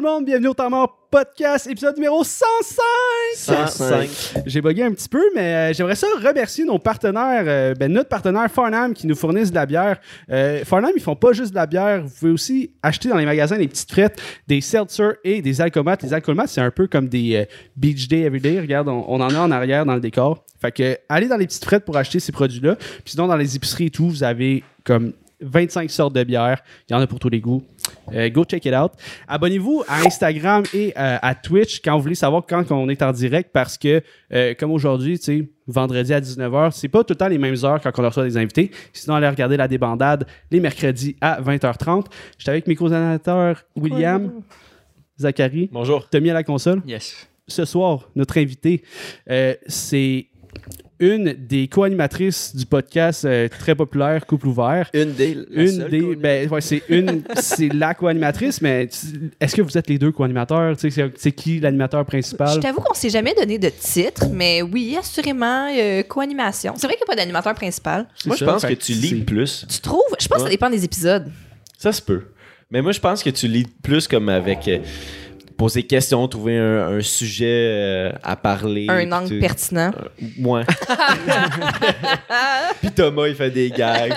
Tout le monde? Bienvenue au Temps Mort Podcast, épisode numéro 105! 105. J'ai bugué un petit peu, mais euh, j'aimerais ça remercier nos partenaires, euh, ben, notre partenaire Farnham qui nous fournissent de la bière. Euh, Farnham, ils font pas juste de la bière, vous pouvez aussi acheter dans les magasins des petites frettes, des seltzer et des alcomates. Les alcomates, c'est un peu comme des euh, Beach Day Everyday. Regarde, on, on en a en arrière dans le décor. Fait que allez dans les petites frettes pour acheter ces produits-là. Puis sinon, dans les épiceries et tout, vous avez comme 25 sortes de bières. Il y en a pour tous les goûts. Euh, go check it out. Abonnez-vous à Instagram et euh, à Twitch quand vous voulez savoir quand on est en direct parce que, euh, comme aujourd'hui, tu sais, vendredi à 19h, c'est pas tout le temps les mêmes heures quand on reçoit des invités. Sinon, allez regarder la débandade les mercredis à 20h30. J'étais avec mes co-animateurs William, Zachary, Bonjour. Tommy à la console. Yes. Ce soir, notre invité, euh, c'est une des co-animatrices du podcast euh, très populaire Couple ouvert. Une des. la Une seule des, ben ouais, c'est une, c'est la co-animatrice, mais est-ce que vous êtes les deux co-animateurs? Tu sais, c'est- c'est qui l'animateur Je principal t'avoue qu'on s'est jamais donné de titre, mais oui, assurément, euh, co-animation. C'est vrai qu'il n'y a pas d'animateur principal. Moi, je pense que tu c'est- lis plus. Tu trouves? Je pense que ça dépend des épisodes. Ça se peut. Mais moi, je pense que tu lis plus comme avec. euh, poser questions, trouver un, un sujet euh, à parler. Un angle tu- pertinent. Ouais. Puis Thomas, il fait des gags.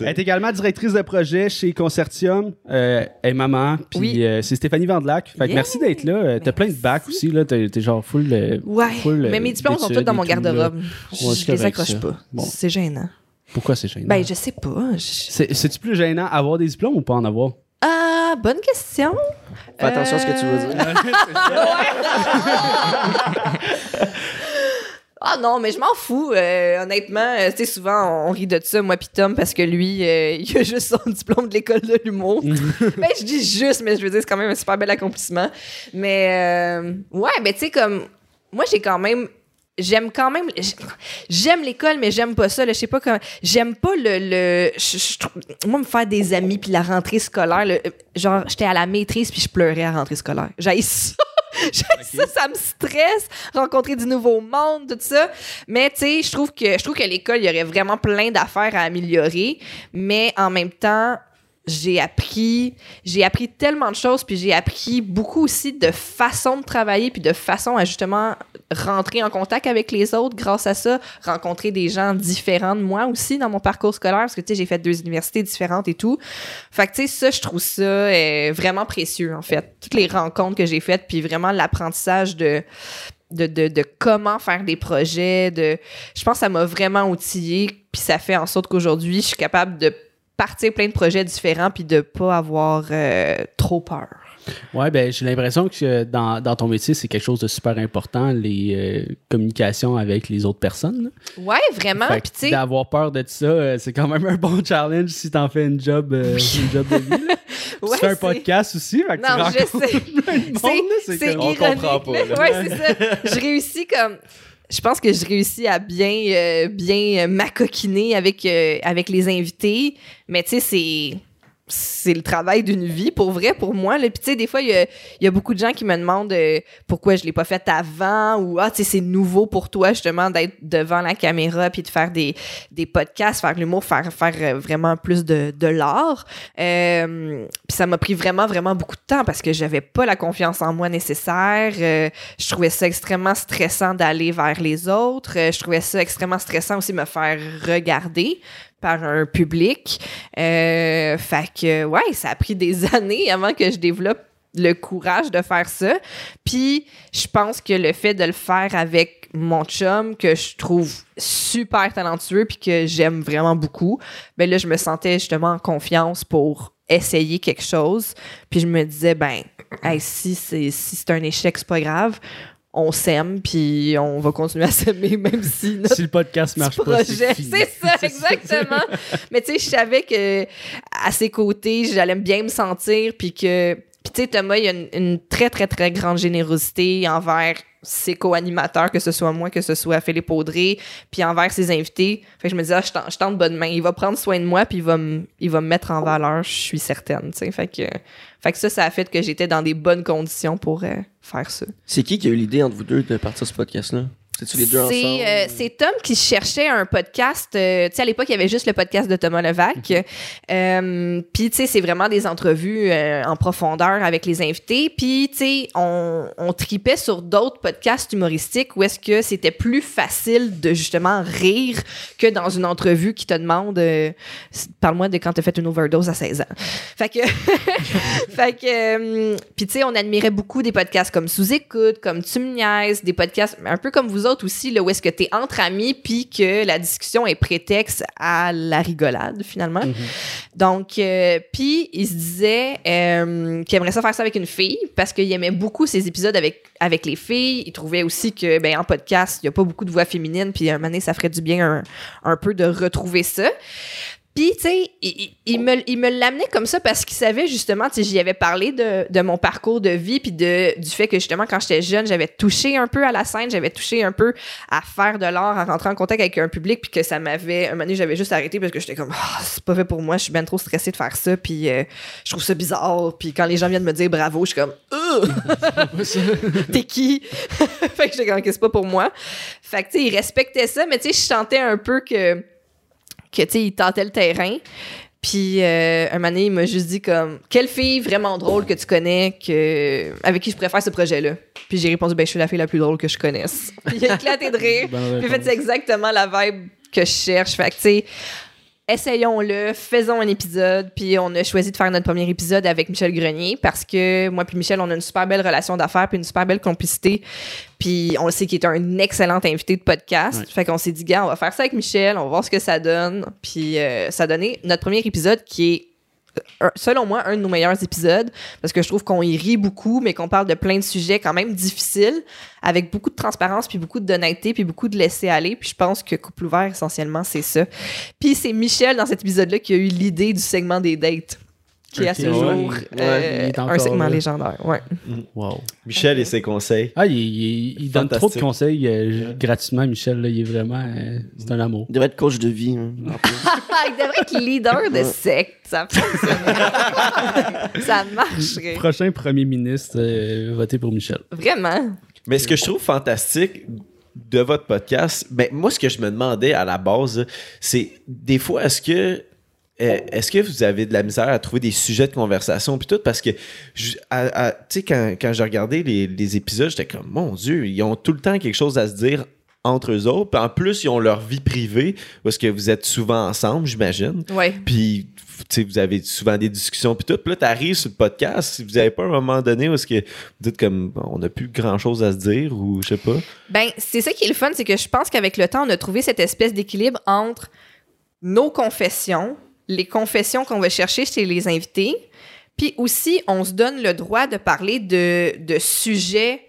Elle est également directrice de projet chez Concertium. Euh, elle est maman. Puis Oui. euh, c'est Stéphanie Vandelac. Fait que Yeah. merci d'être là. Euh, T'as plein de bacs aussi. là. T'es genre full. euh, Ouais. full, euh, mais mes diplômes sont tous dans mon garde-robe. c'est je les accroche ça. pas. Bon. C'est gênant. Pourquoi c'est gênant? Ben, je sais pas. Je- C'est- C'est-tu plus gênant avoir des diplômes ou pas en avoir? Ah, bonne question. Fais attention à ce que tu veux Euh, dire. Ah non, mais je m'en fous. euh, honnêtement, euh, tu sais, souvent, on, on rit de ça, moi pis Tom, parce que lui, euh, il a juste son diplôme de l'école de l'humour. ben, je dis juste, mais je veux dire, c'est quand même un super bel accomplissement. Mais, euh, ouais, ben, tu sais, comme, moi, j'ai quand même. J'aime quand même. J'aime l'école, mais j'aime pas ça. là, Je sais pas comment. J'aime pas le. le je- je trouve- moi, me faire des amis, puis la rentrée scolaire. le- genre, j'étais à la maîtrise, puis je pleurais à la rentrée scolaire. J'ai ça. J'ai ça, ça me stresse. Rencontrer du nouveau monde, tout ça. Mais, tu sais, je trouve que, je trouve que l'école, il y aurait vraiment plein d'affaires à améliorer. Mais en même temps, j'ai appris j'ai appris tellement de choses puis j'ai appris beaucoup aussi de façon de travailler puis de façon à justement rentrer en contact avec les autres grâce à ça rencontrer des gens différents de moi aussi dans mon parcours scolaire parce que tu sais j'ai fait deux universités différentes et tout fait que tu sais ça je trouve ça euh, vraiment précieux en fait toutes les rencontres que j'ai faites puis vraiment l'apprentissage de comment faire des projets de je pense que ça m'a vraiment outillé puis ça fait en sorte qu'aujourd'hui je suis capable de partir plein de projets différents puis de pas avoir euh, trop peur. Ouais, ben j'ai l'impression que dans, dans ton métier, c'est quelque chose de super important, les euh, communications avec les autres personnes. Ouais, vraiment. Fait tu d'avoir peur de ça, euh, c'est quand même un bon challenge si t'en fais une job, euh, une job de vie. ouais, tu fais un podcast aussi, fait que tu Non, je rencontres sais. C'est c'est c'est comme- On comprend pas. Ouais, c'est ça. Je réussis comme. Je pense que je réussis à bien, euh, bien euh, m'acoquiner avec, euh, avec les invités. Mais tu sais, c'est. C'est le travail d'une vie, pour vrai, pour moi. là. Puis, tu sais, des fois, il y a, beaucoup de gens qui me demandent euh, pourquoi je l'ai pas fait avant ou, ah, tu sais, c'est nouveau pour toi, justement, d'être devant la caméra puis de faire des, des podcasts, faire l'humour, faire, faire euh, vraiment plus de, de l'art. Euh, puis ça m'a pris vraiment, vraiment beaucoup de temps parce que j'avais pas la confiance en moi nécessaire. Je trouvais ça extrêmement stressant d'aller vers les autres. Je trouvais ça extrêmement stressant aussi de me faire regarder par un public. Euh, ouais, ça a pris des années avant que je développe le courage de faire ça. Puis, je pense que le fait de le faire avec mon chum, que je trouve super talentueux puis que j'aime vraiment beaucoup, ben là, je me sentais justement en confiance pour essayer quelque chose. Puis je me disais, ben, si c'est si c'est un échec, c'est pas grave. On s'aime, puis on va continuer à s'aimer, même si notre Si le podcast marche pas, projet. fini. C'est ça, exactement. Mais tu sais, je savais que à ses côtés, j'allais bien me sentir, puis que. Puis tu sais, Thomas, il a une, très, très, très grande générosité envers ses co-animateurs, que ce soit moi, que ce soit Philippe Audrey, puis envers ses invités. Fait que je me disais, ah, je je tente bonne main. Il va prendre soin de moi, puis il va me il va me mettre en valeur, je suis certaine, tu sais. Fait que, fait que ça, ça a fait que j'étais dans des bonnes conditions pour euh, faire ça. C'est qui qui a eu l'idée entre vous deux de partir ce podcast-là? C'est-tu les deux ensemble? C'est euh, c'est Tom qui cherchait un podcast. euh, tu sais, à l'époque, il y avait juste le podcast de Thomas Levac. Euh, Puis, tu sais, c'est vraiment des entrevues en profondeur avec les invités. Puis, tu sais, on, on tripait sur d'autres podcasts humoristiques où est-ce que c'était plus facile de justement rire que dans une entrevue qui te demande parle-moi de quand t'as fait une overdose à 16 ans. Fait que, fait que, puis tu sais, on admirait beaucoup des podcasts comme Sous-écoute, comme Tu me niaises, des podcasts un peu comme vous autres aussi, là, où est-ce que t'es entre amis, puis que la discussion est prétexte à la rigolade, finalement. Donc, euh, puis il se disait euh, qu'il aimerait ça faire ça avec une fille, parce qu'il aimait beaucoup ses épisodes avec, avec les filles. Il trouvait aussi que, ben, en podcast, il y a pas beaucoup de voix féminines, puis à un moment donné, ça ferait du bien un, un peu de retrouver ça. Puis, tu sais, il, me, il me l'amenait comme ça parce qu'il savait justement, tu sais, j'y avais parlé de, de mon parcours de vie, puis de, du fait que justement, quand j'étais jeune, j'avais touché un peu à la scène, j'avais touché un peu à faire de l'art, à rentrer en contact avec un public, puis que ça m'avait. Un moment donné, j'avais juste arrêté parce que j'étais comme, Ah, c'est pas fait pour moi, je suis bien trop stressée de faire ça, puis euh, je trouve ça bizarre. Puis quand les gens viennent me dire bravo, je suis comme! T'es qui? fait que j'étais comme, c'est pas pour moi. Fait que, tu sais, il respectait ça, mais tu sais, je sentais un peu que que tu sais il tentait le terrain. Puis euh, un moment donné, il m'a juste dit comme quelle fille vraiment drôle que tu connais que avec qui je préfère ce projet là puis j'ai répondu ben je suis la fille la plus drôle que je connaisse. Puis il a éclaté de rire. Puis en fait c'est exactement la vibe que je cherche. Fait que tu sais essayons-le, faisons un épisode, puis on a choisi de faire notre premier épisode avec Michel Grenier parce que moi puis Michel, on a une super belle relation d'affaires puis une super belle complicité, puis on le sait qu'il est un excellent invité de podcast. Ouais. Fait qu'on s'est dit, gars, on va faire ça avec Michel, on va voir ce que ça donne, puis euh, ça a donné notre premier épisode qui est selon moi, un de nos meilleurs épisodes, parce que je trouve qu'on y rit beaucoup, mais qu'on parle de plein de sujets quand même difficiles, avec beaucoup de transparence, puis beaucoup d'honnêteté, puis beaucoup de laisser aller. Puis je pense que Couple ouvert, essentiellement, c'est ça. Puis c'est Michel, dans cet épisode-là, qui a eu l'idée du segment des dates, qui est à ce jour Ouais, euh, un segment là. légendaire. Ouais. Wow. Michel et ses conseils. Ah, il, il- il donne trop de conseils euh, gratuitement, Michel. là. il est vraiment. euh, c'est un amour. Il devrait être coach de vie. hein, il devrait être leader de secte. Ça fonctionnerait. ça marcherait. Prochain premier ministre, euh, votez pour Michel. Vraiment. Mais ce que je trouve fantastique de votre podcast, ben moi ce que je me demandais à la base, c'est des fois est-ce que est-ce que vous avez de la misère à trouver des sujets de conversation puis tout? Parce que tu sais quand, quand j'ai regardé les, les épisodes, j'étais comme mon dieu, ils ont tout le temps quelque chose à se dire entre eux autres. Puis en plus, ils ont leur vie privée parce que vous êtes souvent ensemble, j'imagine. Ouais. Puis, tu sais, vous avez souvent des discussions, puis tout. Puis là, t'arrives sur le podcast, si vous avez pas un moment donné où est-ce que vous dites comme, on n'a plus grand-chose à se dire, ou je sais pas. Ben, c'est ça qui est le fun, c'est que je pense qu'avec le temps, on a trouvé cette espèce d'équilibre entre nos confessions, les confessions qu'on va chercher chez les invités, puis aussi, on se donne le droit de parler de, de sujets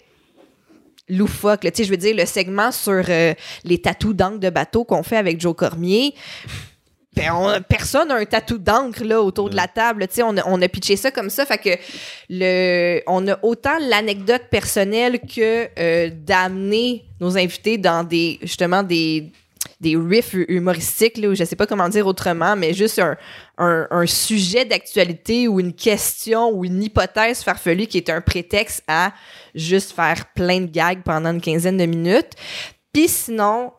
loufoques. Tu sais, je veux dire, le segment sur euh, les tatous d'encre de bateau qu'on fait avec Joe Cormier. Ben, on- personne n'a un tatou d'encre là autour de la table. Tu sais, on a, on a pitché ça comme ça. Fait que le, on a autant l'anecdote personnelle que euh, d'amener nos invités dans des justement des des riffs hu- humoristiques, là, ou je sais pas comment dire autrement, mais juste un, un, un sujet d'actualité ou une question ou une hypothèse farfelue qui est un prétexte à juste faire plein de gags pendant une quinzaine de minutes. Puis sinon,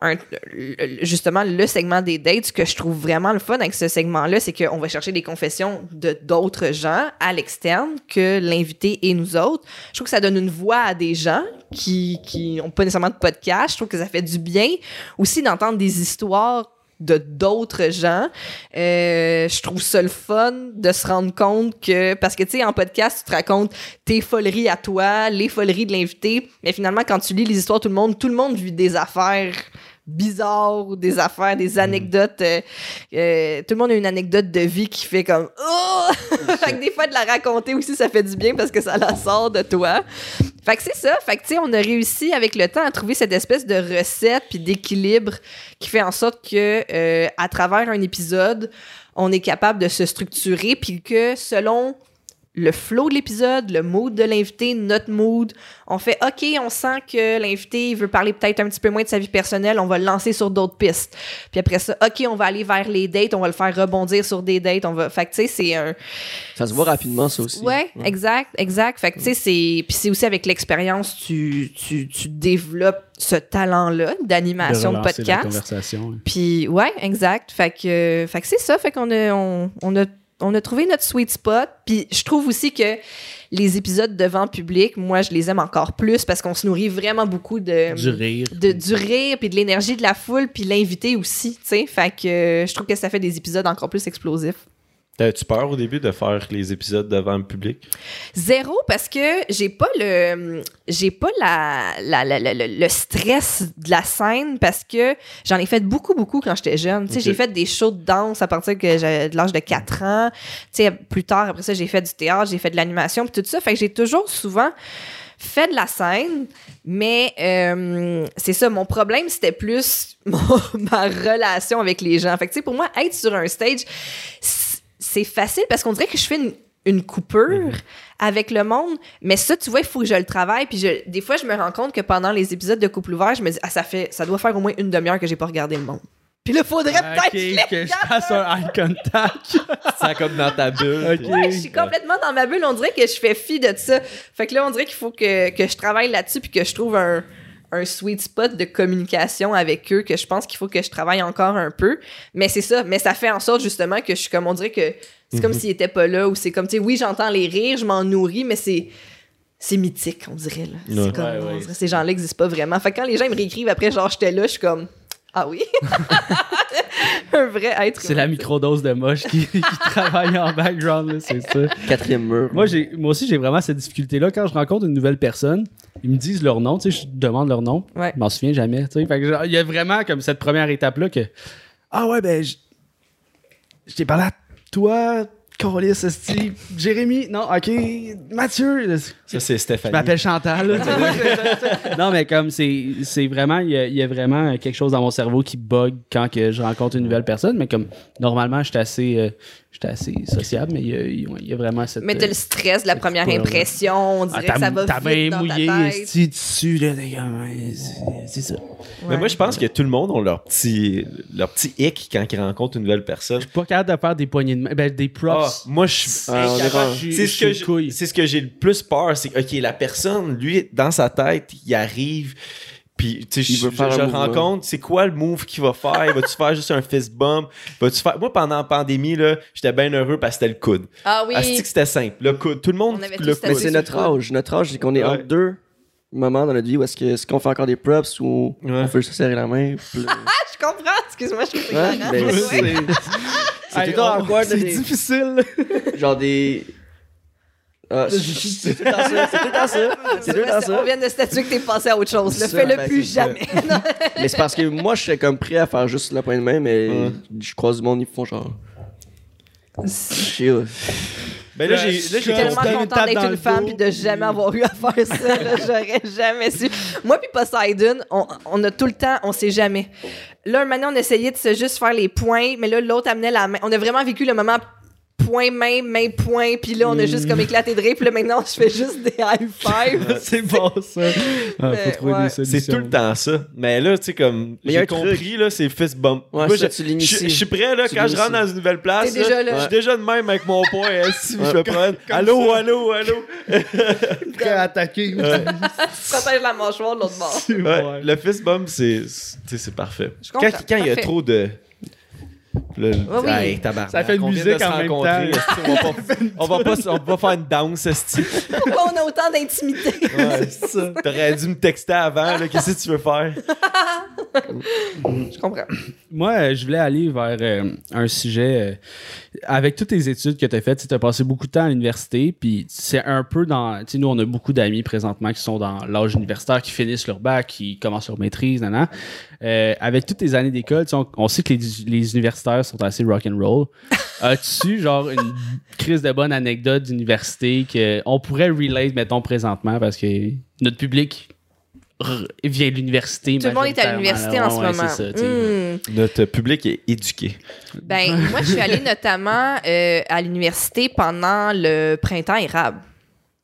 justement, le segment des dates, ce que je trouve vraiment le fun avec ce segment-là, c'est qu'on va chercher des confessions de d'autres gens à l'externe que l'invité et nous autres. Je trouve que ça donne une voix à des gens qui qui ont pas nécessairement de podcast. Je trouve que ça fait du bien aussi d'entendre des histoires de d'autres gens. Euh, je trouve ça le fun de se rendre compte que parce que tu sais en podcast tu te racontes tes foleries à toi, les foleries de l'invité, mais finalement quand tu lis les histoires tout le monde, tout le monde vit des affaires bizarres, des affaires, des anecdotes. euh, euh, tout le monde a une anecdote de vie qui fait comme oh! fait que des fois de la raconter aussi ça fait du bien parce que ça la sort de toi. Fait que c'est ça. Fait que, tu sais, on a réussi avec le temps à trouver cette espèce de recette puis d'équilibre qui fait en sorte que, euh, à travers un épisode, on est capable de se structurer puis que selon le flow de l'épisode, le mood de l'invité, notre mood, on fait OK, on sent que l'invité il veut parler peut-être un petit peu moins de sa vie personnelle, on va le lancer sur d'autres pistes. Puis après ça, OK, on va aller vers les dates, on va le faire rebondir sur des dates, on va fait que tu sais c'est un Ça se voit rapidement, ça aussi. Ouais, exact, exact. Fait que, tu sais, c'est. Puis c'est aussi avec l'expérience, tu, tu, tu développes ce talent-là d'animation de, relancer la podcast. conversation. Puis, ouais, exact. Fait que, fait que c'est ça. Fait qu'on a, on, on a, on a trouvé notre sweet spot. Puis, je trouve aussi que les épisodes devant public, moi, je les aime encore plus parce qu'on se nourrit vraiment beaucoup de. Du rire. de, du rire, puis de l'énergie de la foule, puis l'invité aussi, tu sais. Fait que euh, je trouve que ça fait des épisodes encore plus explosifs. T'as-tu peur au début de faire les épisodes devant le public? Zéro, parce que j'ai pas le j'ai pas la, la- la- la- le- stress de la scène parce que j'en ai fait beaucoup, beaucoup quand j'étais jeune. Tu sais, Ok. j'ai fait des shows de danse à partir que de l'âge de 4 ans. Tu sais, plus tard, après ça, j'ai fait du théâtre, j'ai fait de l'animation, puis tout ça. Fait que j'ai toujours souvent fait de la scène, mais euh, c'est ça, mon problème, c'était plus mon- ma relation avec les gens. Fait que, tu sais, pour moi, être sur un stage, c- c'est facile parce qu'on dirait que je fais une, une coupure avec le monde, mais ça, tu vois, il faut que je le travaille. Puis je- des fois, je me rends compte que pendant les épisodes de Couple ouvert, je me dis, ah, ça fait, ça doit faire au moins une demi-heure que j'ai pas regardé le monde. Puis là, faudrait peut-être que je fasse un eye contact. C'est comme dans ta bulle. Ouais, je suis complètement dans ma bulle. On dirait que je fais fi de ça. Fait que là, on dirait qu'il faut que, que je travaille là-dessus puis que je trouve un, un sweet spot de communication avec eux que je pense qu'il faut que je travaille encore un peu. Mais c'est ça. Mais ça fait en sorte justement que je suis comme, on dirait que c'est comme s'ils étaient pas là ou c'est comme, tu sais, oui, j'entends les rires, je m'en nourris, mais c'est. C'est mythique, on dirait. Là. C'est Ouais. comme, Ouais, on dirait, ces gens-là n'existent pas vraiment. Fait que quand les gens me réécrivent après, genre, j'étais là, je suis comme, ah oui? un vrai être. C'est la microdose de moche qui, qui travaille en background, là, c'est ça. Quatrième mur. Moi, j'ai, moi aussi, j'ai vraiment cette difficulté-là. Quand je rencontre une nouvelle personne, ils me disent leur nom, tu sais, je demande leur nom. Ouais. Je m'en souviens jamais, tu sais. Fait que genre, il y a vraiment comme cette première étape-là que, ah ouais, ben, je, je t'ai parlé à toi, Colis, Esti, Jérémy, non, ok, Mathieu, Ça, c'est je Stéphanie. m'appelle Chantal. là, non, mais comme c'est, c'est vraiment, il y, y a vraiment quelque chose dans mon cerveau qui bug quand que je rencontre une nouvelle personne. Mais comme normalement, je suis assez, euh, j'étais assez sociable, mais il y a, y vraiment cette. Mais t'as euh, le stress de la première impression, on dirait ah, que ça va vite bien dans mouillé, ta tête. esti, dessus, là, ouais, c'est- ça. Mais moi, je pense que tout le monde a leur petit, leur petit hic quand ils rencontrent une nouvelle personne. Je suis pas capable de faire des poignées de main, ben, des Ah, props. moi, je suis Ah, Je suis- c'est ce que j'ai le plus peur, c'est que, ok, la personne, lui, dans sa tête, il arrive, puis tu sais, je, le mouvement. rencontre, c'est quoi le move qu'il va faire? Va-tu faire juste un fist bump? Va-tu faire... Moi, pendant la pandémie, là, j'étais bien heureux parce que c'était le coude. Ah oui. Asti que c'était simple. Le coude. Tout le monde, On avait le tous Mais coude. c'est notre âge. Notre âge, c'est qu'on est Ouais. entre deux moments dans notre vie où est-ce que- est-ce qu'on fait encore des props ou Ouais. on fait juste serrer la main. puis Ah, je comprends. Excuse-moi, je trouve ça Ouais, ben, c'est- Hey, tout le temps on- awkward, là, C'est des- difficile. genre des. Ah, c'est c'est tout temps ça. C'est tout ça. C'est tout temps On ça. vient de statuer que t'es passé à autre chose. Ça, Fais-le ben, plus c'est ça. jamais. Mais c'est parce que moi, je suis comme prêt à faire juste la pointe de main, mais Ouais. je croise du monde, ils font genre. Chill. Ben là, j'ai, là, je j'ai suis Je suis tellement tape d'être dans une femme puis de jamais avoir eu à faire ça. J'aurais jamais su. Moi puis Poseidon, on, on a tout le temps, on sait jamais. Là, un moment, on essayait de se juste faire les points, mais là, l'autre amenait la main. On a vraiment vécu le moment point, main, main, point, puis là, on a juste comme éclaté de rire, puis là, maintenant, je fais juste des high five. c'est bon, ça. Ah, Mais, faut trouver ouais. des solutions. C'est tout le temps ça. Mais là, tu sais, comme, j'ai truc. compris, là, c'est fist bump. Ouais, Moi, ça, je- je je suis prêt, là, Tu quand je rentre dans une nouvelle place. Déjà là. Je suis déjà de même avec mon poing. hein, si Ouais. je me prends. Allô, allô, allô? Prêt à attaquer. Protège la mâchoire de l'autre bord. Ouais, Le fist bump, c'est, c'est, tu sais, c'est parfait. Je Quand, comprends. quand il y a trop de. Le, oui. Hey, tabarnak, Ça fait une musique de se en même rencontrer, temps. On va, pas, on, va pas, on va pas faire une danse, esti. Pourquoi on a autant d'intimité? Ouais, c'est ça. T'aurais dû me texter avant, là. Qu'est-ce que tu veux faire? Je comprends. Moi, je voulais aller vers euh, un sujet. euh, avec toutes tes études que tu as faites, tu as passé beaucoup de temps à l'université, puis c'est un peu dans. Tu sais, nous, on a beaucoup d'amis présentement qui sont dans l'âge universitaire, qui finissent leur bac, qui commencent leur maîtrise, nan, nan. Euh, avec toutes tes années d'école, on, on sait que les, les universitaires sont assez rock'n'roll. As-tu, genre, une crise de bonne anecdote d'université qu'on pourrait relate, mettons, présentement, parce que notre public de l'université. Tout le monde est à l'université en ce Ouais, moment. ça. Hmm. Notre public est éduqué. Ben, moi, je suis allée notamment euh, à l'université pendant le printemps érable.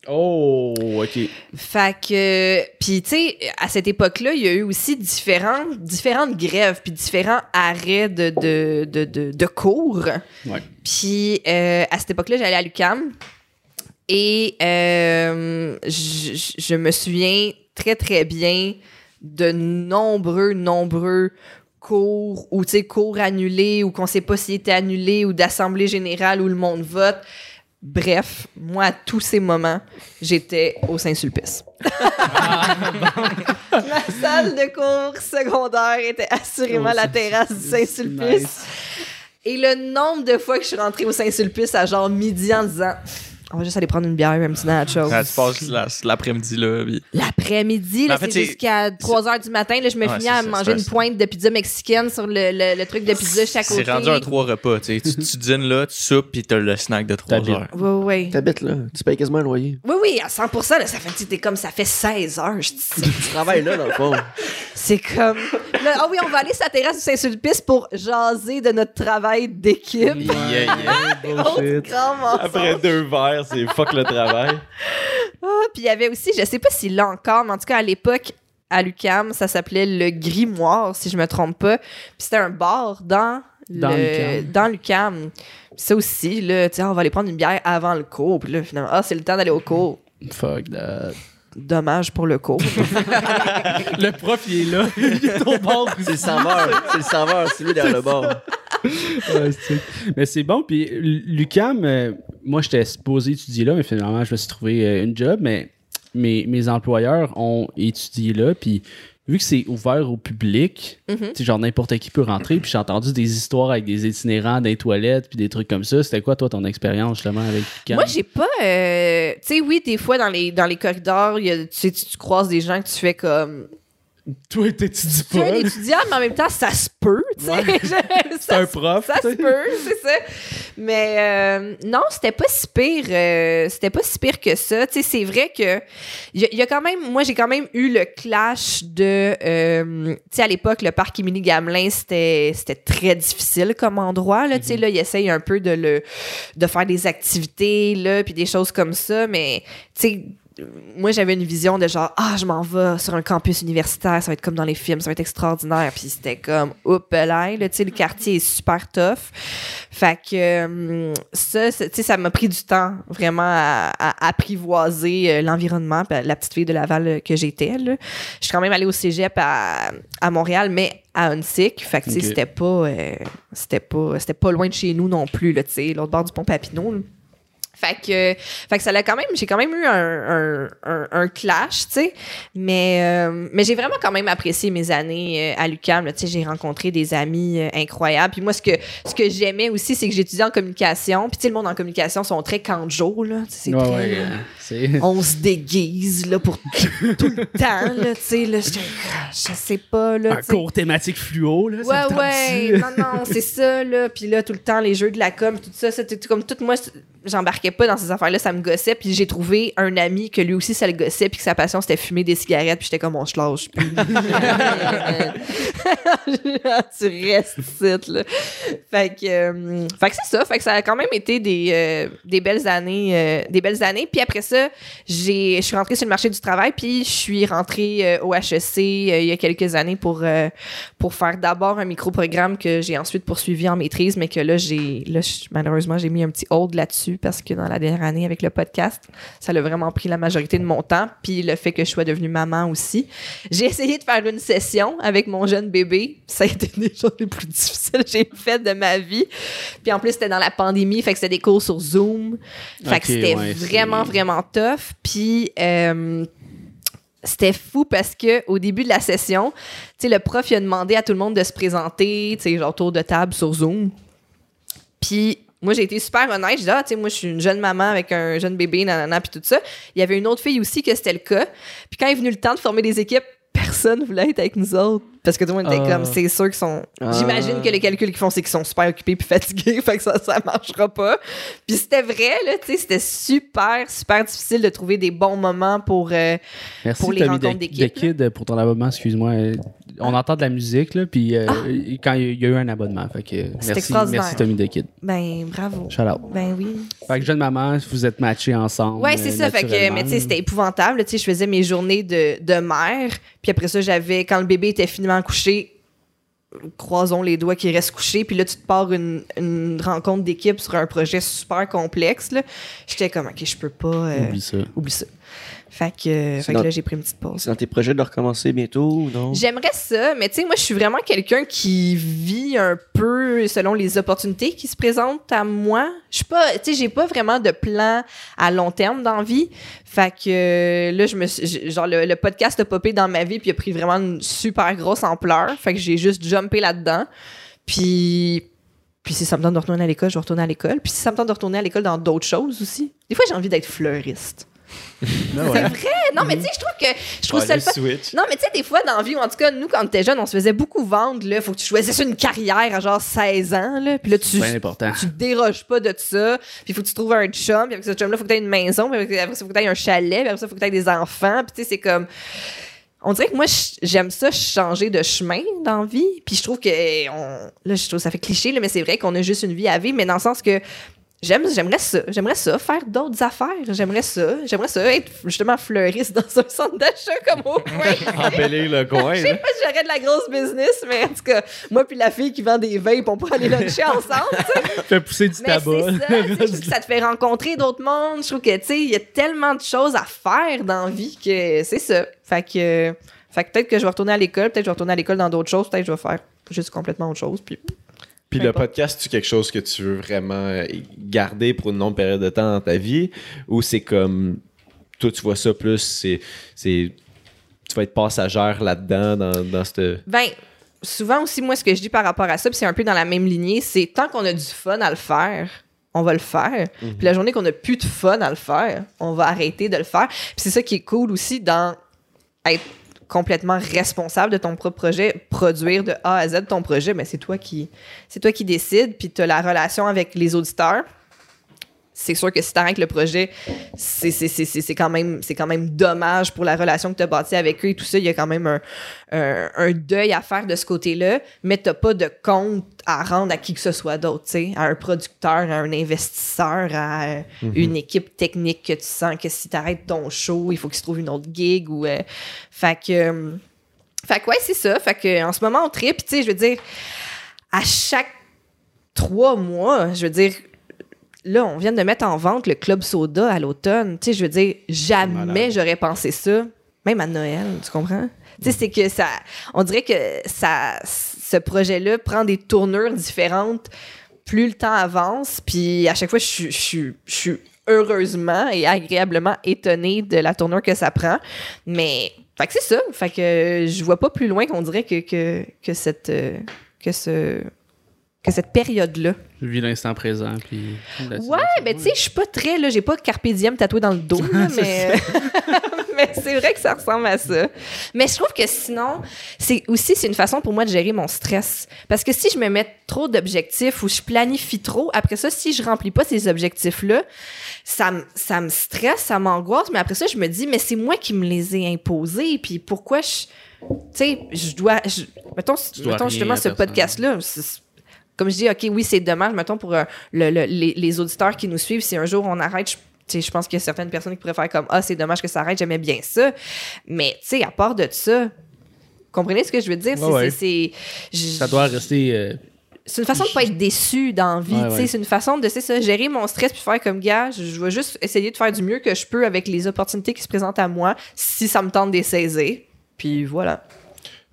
Oh, ok. Fait que, puis tu sais, à cette époque-là, il y a eu aussi différentes, différentes grèves, puis différents arrêts de, de, de, de, de cours. Puis euh, à cette époque-là, j'allais à l'UCAM et euh, je, je- je me souviens très, très bien de nombreux, nombreux cours ou tu sais cours annulés ou qu'on sait pas s'il était annulé ou d'assemblée générale où le monde vote. Bref, moi, à tous ces moments, j'étais au Saint-Sulpice. la salle de cours secondaire était assurément Oh, la terrasse du Saint-Sulpice. Nice. Et le nombre de fois que je suis rentrée au Saint-Sulpice à genre midi en disant on va juste aller prendre une bière, un petit nacho. Ah, tu passes la- l'après-midi là. puis- L'après-midi, là, En fait, c'est jusqu'à 3 h du matin. Là, je me Ouais, finis à ça, manger une pointe de pizza mexicaine sur le, le- le truc de pizza chaque côté. C'est rendu un trois repas. Tu, sais. tu, tu dînes là, tu soupes, puis t'as le snack de trois T'habites. heures. Oui, oui. T'habites là, tu payes quasiment un loyer. Oui, oui, à 100 là, ça fait, t'es comme, ça fait 16 heures, je dis. Tu travailles là, dans le fond. C'est comme. Ah oui, on va aller sur la terrasse du Saint-Sulpice pour jaser de notre travail d'équipe. Yeah, yeah. Après deux verres, c'est fuck le travail. Ah, puis il y avait aussi, je sais pas s'il l'a encore, mais en tout cas, à l'époque, à l'UCAM, ça s'appelait le Grimoire, si je me trompe pas. Puis c'était un bar dans. Dans le- l'UQAM. Dans l'UCAM. Ça aussi, là, tu sais, on va aller prendre une bière avant le cours. Puis là, finalement, ah, c'est le temps d'aller au cours. Fuck that. Dommage pour le cours. Le prof, il est là. il est au bord. C'est le saveur, c'est le saveur, c'est lui derrière le bord. Mais c'est bon. Puis Lucam, euh, moi, j'étais supposé étudier là, mais finalement, je me suis trouvé euh, une job. Mais mes, mes employeurs ont étudié là. Puis vu que c'est ouvert au public, tu sais, genre n'importe qui peut rentrer. Puis j'ai entendu des histoires avec des itinérants, des toilettes, puis des trucs comme ça. C'était quoi, toi, ton expérience justement avec Lucam? Moi, j'ai pas. euh, tu sais, oui, des fois, dans les, dans les corridors, y a- tu, tu croises des gens que tu fais comme. Toi, t'étudies Tu es un pas. étudiant, mais en même temps, ça se peut, tu sais. Je- C'est un prof. Ça se peut, c'est ça. Mais euh, non, c'était pas si pire. euh, c'était pas si pire que ça. Tu sais, c'est vrai que il y, a- il y a quand même, moi j'ai quand même eu le clash de, euh, tu sais, à l'époque le parc Émilie Gamelin c'était c'était très difficile comme endroit là. Tu sais là, ils essayent un peu de le de faire des activités là, puis des choses comme ça, mais tu sais moi, j'avais une vision de genre, ah, je m'en vais sur un campus universitaire, ça va être comme dans les films, ça va être extraordinaire. Puis c'était comme, oups, là, tu sais, le quartier est super tough. Fait que euh, ça, tu sais, ça m'a pris du temps vraiment à, à apprivoiser euh, l'environnement, puis la petite fille de Laval euh, que j'étais. Je suis quand même allée au cégep à, à Montréal, mais à Huntsic. Fait que, tu sais, Ok. c'était pas, euh, c'était pas, c'était pas loin de chez nous non plus, là, tu sais, l'autre bord du pont Papineau. là. Fait que, fait que ça l'a quand même, j'ai quand même eu un, un, un, un clash, tu sais. Mais, euh, mais j'ai vraiment quand même apprécié mes années euh, à l'UQAM. Tu sais, j'ai rencontré des amis euh, incroyables. Puis moi, ce que, ce que j'aimais aussi, c'est que j'étudiais en communication. Puis tu sais, le monde en communication sont très canjo, là. C'est Ouais, ouais, euh, on se déguise, là, pour tout le temps, là, tu sais. Là, ah, je sais pas, là, un cours thématique fluo, là. Ouais, ouais. Non, non, c'est ça, là. Puis là, tout le temps, les jeux de la com, tout ça, c'était comme tout. Moi, j'embarquais pas dans ces affaires-là, ça me gossait. Puis j'ai trouvé un ami que lui aussi, ça le gossait, puis que sa passion, c'était fumer des cigarettes. Puis j'étais comme, on se lâche tu restes là. Fait que, euh, fait que c'est ça. Fait que ça a quand même été des, euh, des belles années. euh, des belles années. Puis après ça, je suis rentrée sur le marché du travail, puis je suis rentrée au HEC il y a quelques années pour, pour faire d'abord un micro-programme que j'ai ensuite poursuivi en maîtrise, mais que là, j'ai, là, malheureusement, j'ai mis un petit hold là-dessus parce que dans la dernière année avec le podcast, ça l'a vraiment pris la majorité de mon temps. Puis le fait que je sois devenue maman aussi. J'ai essayé de faire une session avec mon jeune bébé. Ça a été une des choses les plus difficiles que j'ai faites de ma vie. Puis en plus, c'était dans la pandémie, fait que c'était des cours sur Zoom. Fait que c'était ouais, vraiment, vraiment tough. Puis... euh, c'était fou parce que au début de la session, tu sais, le prof il a demandé à tout le monde de se présenter, tu sais, genre tour de table sur Zoom. Puis moi, j'ai été super honnête. J'ai dit, ah, tu sais, moi, je suis une jeune maman avec un jeune bébé, nanana, puis tout ça. Il y avait une autre fille aussi que c'était le cas. Puis quand est venu le temps de former des équipes, personne voulait être avec nous autres. Parce que tout le monde était Ah. comme, c'est sûr qu'ils sont. Ah. J'imagine que les calculs qu'ils font, c'est qu'ils sont super occupés puis fatigués. fait que ça, ça marchera pas. Puis c'était vrai, là, tu sais, c'était super, super difficile de trouver des bons moments pour. euh, Merci, pour les rencontres d'équipe, Kid, pour ton abonnement, excuse-moi. On entend de la musique, là, puis euh, quand il y a eu un abonnement. Fait que, merci, Ah. merci, Tommy de Kid. ben, bravo. Shout out. Ben oui. Fait que jeune maman, vous êtes matchés ensemble. Ouais, c'est ça. Fait que, mais tu sais, c'était épouvantable. Tu sais, je faisais mes journées de, de mère. Puis après ça, j'avais, quand le bébé était finement couché, croisons les doigts qu'il reste couché. Puis là, tu te pars une, une rencontre d'équipe sur un projet super complexe. là. J'étais comme, OK, je peux pas. euh, Oublie ça. oublie ça. Fait que, fait que dans- là, j'ai pris une petite pause. C'est dans tes projets de recommencer bientôt ou non? J'aimerais ça, mais tu sais, moi, je suis vraiment quelqu'un qui vit un peu selon les opportunités qui se présentent à moi. Je suis pas, tu sais, j'ai pas vraiment de plan à long terme dans vie. Fait que euh, là, je me suis, genre, le, le podcast a popé dans ma vie puis a pris vraiment une super grosse ampleur. Fait que j'ai juste jumpé là-dedans. Puis, puis si ça me tente de retourner à l'école, je vais retourner à l'école. Puis si ça me tente de retourner à l'école dans d'autres choses aussi. Des fois, j'ai envie d'être fleuriste. C'est vrai. Non, mais tu sais, je trouve que je trouve ça le. Non, mais tu sais, des fois, dans la vie, ou en tout cas, nous, quand on était jeunes, on se faisait beaucoup vendre, là. Faut que tu choisisses une carrière à genre 16 ans, là. Puis là, tu, tu déroges pas de ça. Puis faut que tu trouves un chum. Puis avec ce chum-là, faut que tu aies une maison. Puis après ça, faut que tu aies un chalet. Puis après ça, faut que tu aies des enfants. Puis tu sais, c'est comme. On dirait que moi, j'aime ça changer de chemin dans la vie. Puis je trouve que. On... Là, je trouve ça fait cliché, là, mais c'est vrai qu'on a juste une vie à vivre. Mais dans le sens que. J'aime, j'aimerais ça. J'aimerais ça, faire d'autres affaires. J'aimerais ça. J'aimerais ça, être justement fleuriste dans un centre d'achat comme au coin. Embellir le coin. Je sais pas si j'aurais de la grosse business, mais en tout cas, moi puis la fille qui vend des vapes, on pourrait aller luncher ensemble. Fait pousser du Mais tabac. je que ça te fait rencontrer d'autres mondes. Je trouve que, tu sais, il y a tellement de choses à faire dans la vie que c'est ça. Fait que, fait que peut-être que je vais retourner à l'école, peut-être que je vais retourner à l'école dans d'autres choses, peut-être que je vais faire juste complètement autre chose. Puis, Puis le podcast, c'est quelque chose que tu veux vraiment euh, garder pour une longue période de temps dans ta vie? Ou c'est comme toi tu vois ça plus c'est c'est tu vas être passagère là-dedans dans, dans cette ben, souvent aussi, moi, ce que je dis par rapport à ça, puis c'est un peu dans la même lignée, c'est tant qu'on a du fun à le faire, on va le faire. Puis la journée qu'on a plus de fun à le faire, on va arrêter de le faire. Puis c'est ça qui est cool aussi dans être complètement responsable de ton propre projet, produire de A à Z ton projet, mais c'est toi qui c'est toi qui décides, puis tu as la relation avec les auditeurs. C'est sûr que si t'arrêtes le projet, c'est c'est- c'est- c'est- c'est quand, même- c'est quand même dommage pour la relation que tu as bâtie avec eux et tout ça. Il y a quand même un, un, un deuil à faire de ce côté-là, mais t'as pas de compte à rendre à qui que ce soit d'autre, à un producteur, à un investisseur, à euh, une équipe technique que tu sens que si t'arrêtes ton show, il faut qu'il se trouve une autre gig ou... euh, fait que... euh, fait que ouais, c'est ça. Fait que en ce moment, on tripe, tu sais, je veux dire, à chaque trois mois, je veux dire, là, on vient de mettre en vente le Club Soda à l'automne. Tu sais, je veux dire, jamais j'aurais pensé ça, même à Noël, tu comprends? Tu sais, c'est que ça, on dirait que ça, ce projet-là prend des tournures différentes plus le temps avance, puis à chaque fois, je suis heureusement et agréablement étonnée de la tournure que ça prend. Mais, fait que c'est ça. Fait que je vois pas plus loin qu'on dirait que, que, que cette, euh, que ce, que cette période-là. Je vis l'instant présent. Puis... Ouais, mais tu sais, je suis pas très, là, j'ai pas Carpe Diem tatoué dans le dos, là, mais, mais c'est vrai que ça ressemble à ça. Mais je trouve que sinon, c'est aussi, c'est une façon pour moi de gérer mon stress. Parce que si je me mets trop d'objectifs ou je planifie trop, après ça, si je remplis pas ces objectifs-là, ça, me- ça me stresse, ça m'angoisse, mais après ça, je me dis, mais c'est moi qui me les ai imposés, puis pourquoi je. Tu sais, je dois. Je, mettons, mettons justement ce podcast-là. Comme je dis, OK, oui, c'est dommage, mettons, pour euh, le- le- les, les auditeurs qui nous suivent, si un jour on arrête, je, pense qu'il y a certaines personnes qui pourraient faire comme Ah, c'est dommage que ça arrête, j'aimais bien ça. Mais, tu sais, à part de ça, comprenez ce que je veux dire? C'est- Ouais, Ça doit rester. euh, c'est une façon de pas être déçu dans la vie. Ouais. C'est une façon de ça, gérer mon stress puis faire comme gars, je, je vais juste essayer de faire du mieux que je peux avec les opportunités qui se présentent à moi si ça me tente de les saisir. Puis voilà.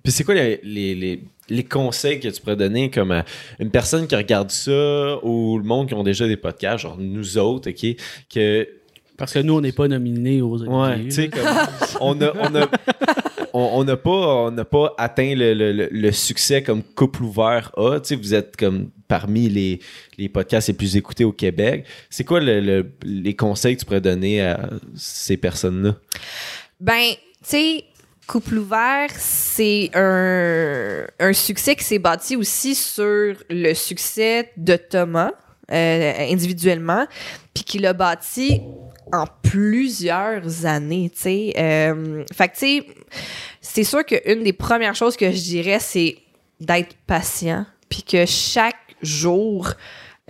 Puis c'est quoi les, les, les, les conseils que tu pourrais donner comme à une personne qui regarde ça ou le monde qui ont déjà des podcasts, genre nous autres, OK, que Parce que nous, on n'est pas nominés aux Ouais, Olivier, tu sais, on a, on a, on, on n'a pas, on n'a pas atteint le, le- le- le succès comme couple ouvert a. Tu sais, vous êtes comme parmi les, les podcasts les plus écoutés au Québec. C'est quoi le- le- les conseils que tu pourrais donner à ces personnes-là? Ben, tu sais, Couple ouvert, c'est un, succès qui s'est bâti aussi sur le succès de Thomas euh, individuellement, puis qui l'a bâti en plusieurs années, tu sais. Euh, fait que, tu sais, c'est sûr qu'une des premières choses que je dirais, c'est d'être patient, puis que chaque jour,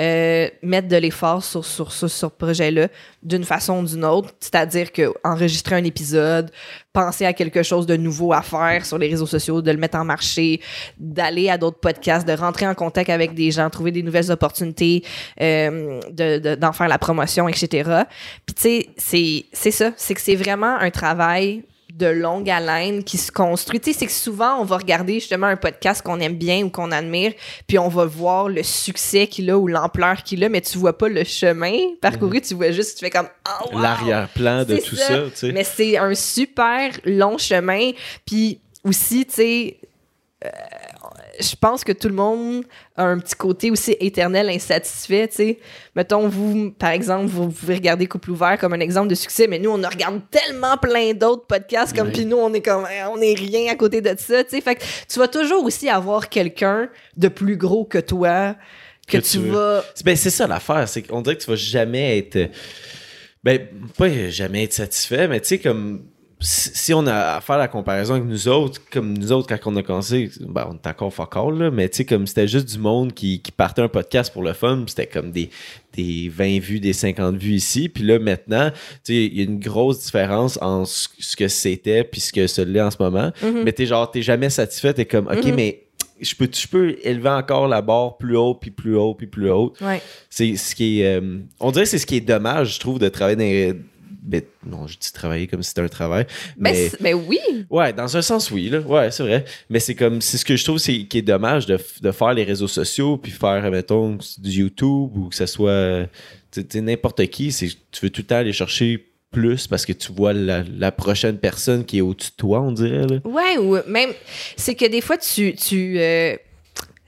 euh, mettre de l'effort sur, sur, sur, ce projet-là d'une façon ou d'une autre. C'est-à-dire que enregistrer un épisode, penser à quelque chose de nouveau à faire sur les réseaux sociaux, de le mettre en marché, d'aller à d'autres podcasts, de rentrer en contact avec des gens, trouver des nouvelles opportunités, euh, de- d'en faire la promotion, etc. Puis tu sais, c'est, c'est ça, c'est que c'est vraiment un travail de longue haleine qui se construit. Tu sais, c'est que souvent, on va regarder justement un podcast qu'on aime bien ou qu'on admire, puis on va voir le succès qu'il a ou l'ampleur qu'il a, mais tu vois pas le chemin parcouru, tu vois juste, tu fais comme, oh, wow! L'arrière-plan de tout ça. ça, tu sais. Mais c'est un super long chemin. Puis aussi, tu sais, euh, je pense que tout le monde a un petit côté aussi éternel insatisfait, tu sais. Mettons, vous, par exemple, vous pouvez regarder Couple ouvert comme un exemple de succès, mais nous, on regarde tellement plein d'autres podcasts comme, puis nous, on est comme, on est rien à côté de ça, tu sais. Fait que tu vas toujours aussi avoir quelqu'un de plus gros que toi que, Que tu tu veux. vas... Ben, c'est ça l'affaire, c'est qu'on dirait que tu vas jamais être. Ben, pas jamais être satisfait, mais tu sais, comme. Si on a à faire la comparaison avec nous autres, comme nous autres, quand on a commencé, ben, on est encore fuck all, là, mais tu sais, comme c'était juste du monde qui, qui partait un podcast pour le fun, c'était comme des, des 20 vues, des 50 vues ici, puis là, maintenant, tu sais, il y a une grosse différence en ce, ce que c'était puis ce que ça l'est en ce moment, Mhm. mais t'es genre, t'es jamais satisfait, t'es comme, ok, Mhm. mais je peux, je peux élever encore la barre plus haut, puis plus haut, puis plus haut. Ouais. C'est ce qui est. euh, on dirait que c'est ce qui est dommage, je trouve, de travailler dans les- ben, non, je dis travailler comme si c'était un travail. Ben, Mais, c'est- ben oui! ouais, dans un sens, oui, là. Ouais, c'est vrai. Mais c'est comme. C'est ce que je trouve c'est, qui est dommage de, de faire les réseaux sociaux, puis faire, mettons, du YouTube ou que ce soit. Tu sais, n'importe qui. C'est, tu veux tout le temps aller chercher plus parce que tu vois la, la prochaine personne qui est au-dessus de toi, on dirait. Là. Ouais, ou même, c'est que des fois, tu, tu euh,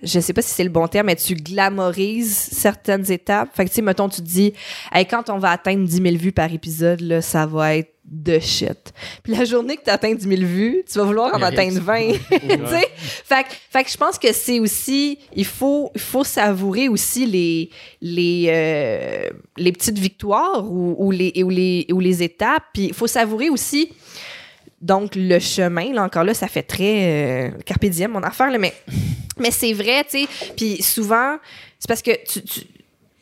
je sais pas si c'est le bon terme, mais tu glamorises certaines étapes. Fait que, tu sais, mettons, tu te dis, hey, quand on va atteindre 10 000 vues par épisode, là, ça va être de shit. Puis la journée que tu atteins 10 000 vues, tu vas vouloir en atteindre 20. tu sais? Fait, que- fait que je pense que c'est aussi, il faut, il faut savourer aussi les, les, euh, les petites victoires ou, ou les, ou, les, ou les étapes. Puis il faut savourer aussi donc, le chemin, là, encore là, ça fait très euh, mon affaire, là, mais, mais c'est vrai, tu sais. Puis souvent, c'est parce que tu, tu,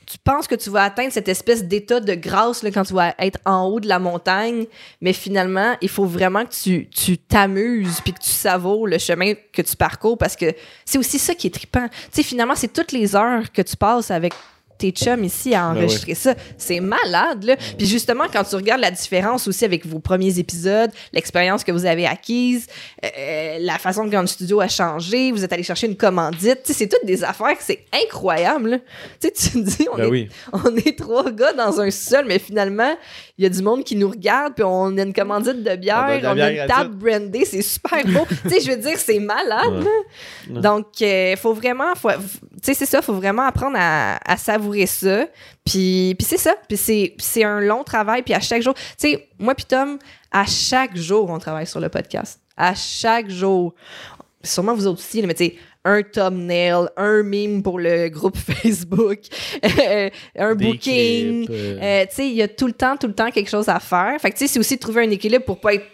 tu penses que tu vas atteindre cette espèce d'état de grâce là, quand tu vas être en haut de la montagne, mais finalement, il faut vraiment que tu tu t'amuses puis que tu savoures le chemin que tu parcours parce que c'est aussi ça qui est trippant. Tu sais, finalement, c'est toutes les heures que tu passes avec tes chums ici à Ben enregistrer ça. C'est malade, là. Puis justement, quand tu regardes la différence aussi avec vos premiers épisodes, l'expérience que vous avez acquise, euh, la façon que notre studio a changé, vous êtes allé chercher une commandite, c'est toutes des affaires que c'est incroyable, là. Tu te dis, on, Ben est, oui. on est trois gars dans un seul, mais finalement, il y a du monde qui nous regarde, puis on a une commandite de bière, On a de la on a une table brandée, c'est super beau. tu sais, je veux dire, c'est malade, Ouais. là. Donc, il faut vraiment, tu sais, c'est ça, faut vraiment apprendre à, à savourer ça. Puis, puis c'est ça. Puis c'est, c'est un long travail. Puis à chaque jour, tu sais, moi puis Tom, à chaque jour, on travaille sur le podcast. À chaque jour. Sûrement vous autres aussi, mais tu sais, un thumbnail, un meme pour le groupe Facebook, euh, un Des booking. euh, Euh, tu sais, il y a tout le temps, tout le temps quelque chose à faire. Fait que tu sais, c'est aussi de trouver un équilibre pour pas être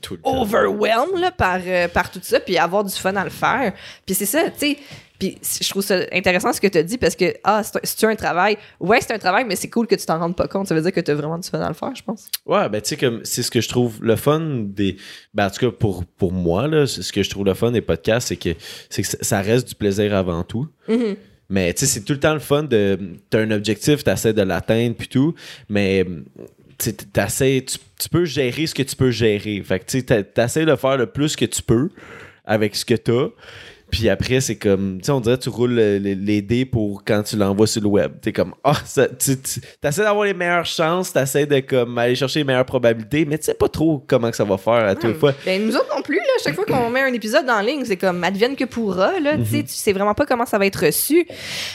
tout le temps. overwhelmed là, par, euh, par tout ça, puis avoir du fun à le faire. Puis c'est ça, tu sais. Puis je trouve ça intéressant ce que tu as dit parce que, ah, c'est un- un travail? Ouais, c'est un travail, mais c'est cool que tu t'en rendes pas compte. Ça veut dire que tu as vraiment du fun à le faire, je pense. Ouais, ben tu sais, comme c'est ce que je trouve le fun des. Ben en tout cas, pour, pour moi, là, c'est ce que je trouve le fun des podcasts, c'est que, c'est que ça- reste du plaisir avant tout. Mhm. Mais tu sais, c'est tout le temps le fun de. T'as un objectif, t'essaies de l'atteindre, puis tout. Mais tu sais, t'essaies. Tu, tu peux gérer ce que tu peux gérer. Fait que tu sais, t'essaies de faire le plus que tu peux avec ce que t'as. Puis après, c'est comme, tu sais, on dirait que tu roules le- le- les dés pour quand tu l'envoies sur le web. T'es comme, ah, ça- tu tu- t'essaies d'avoir les meilleures chances, t'essaies de comme aller chercher les meilleures probabilités, mais tu sais pas trop comment que ça va faire à toutes les fois. Ben, nous autres non plus, là, chaque fois qu'on met un épisode en ligne, c'est comme advienne que pourra, là, tu sais, tu sais vraiment pas comment ça va être reçu.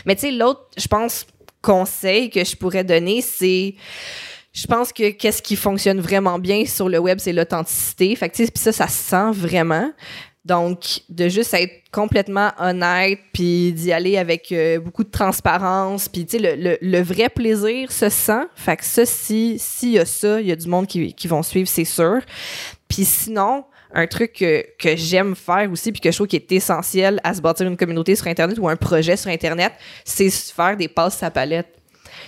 Mais tu sais, l'autre, je pense, conseil que je pourrais donner, c'est je pense que qu'est-ce qui fonctionne vraiment bien sur le web, c'est l'authenticité. Fait que, tu ça, ça se sent vraiment. Donc, de juste être complètement honnête, puis d'y aller avec euh, beaucoup de transparence, puis tu sais, le, le, le vrai plaisir se sent. Fait que ça, si s'il y a ça, il y a du monde qui, qui vont suivre, c'est sûr. Puis sinon, un truc que, que j'aime faire aussi, puis que je trouve qui est essentiel à se bâtir une communauté sur Internet ou un projet sur Internet, c'est faire des passes à palette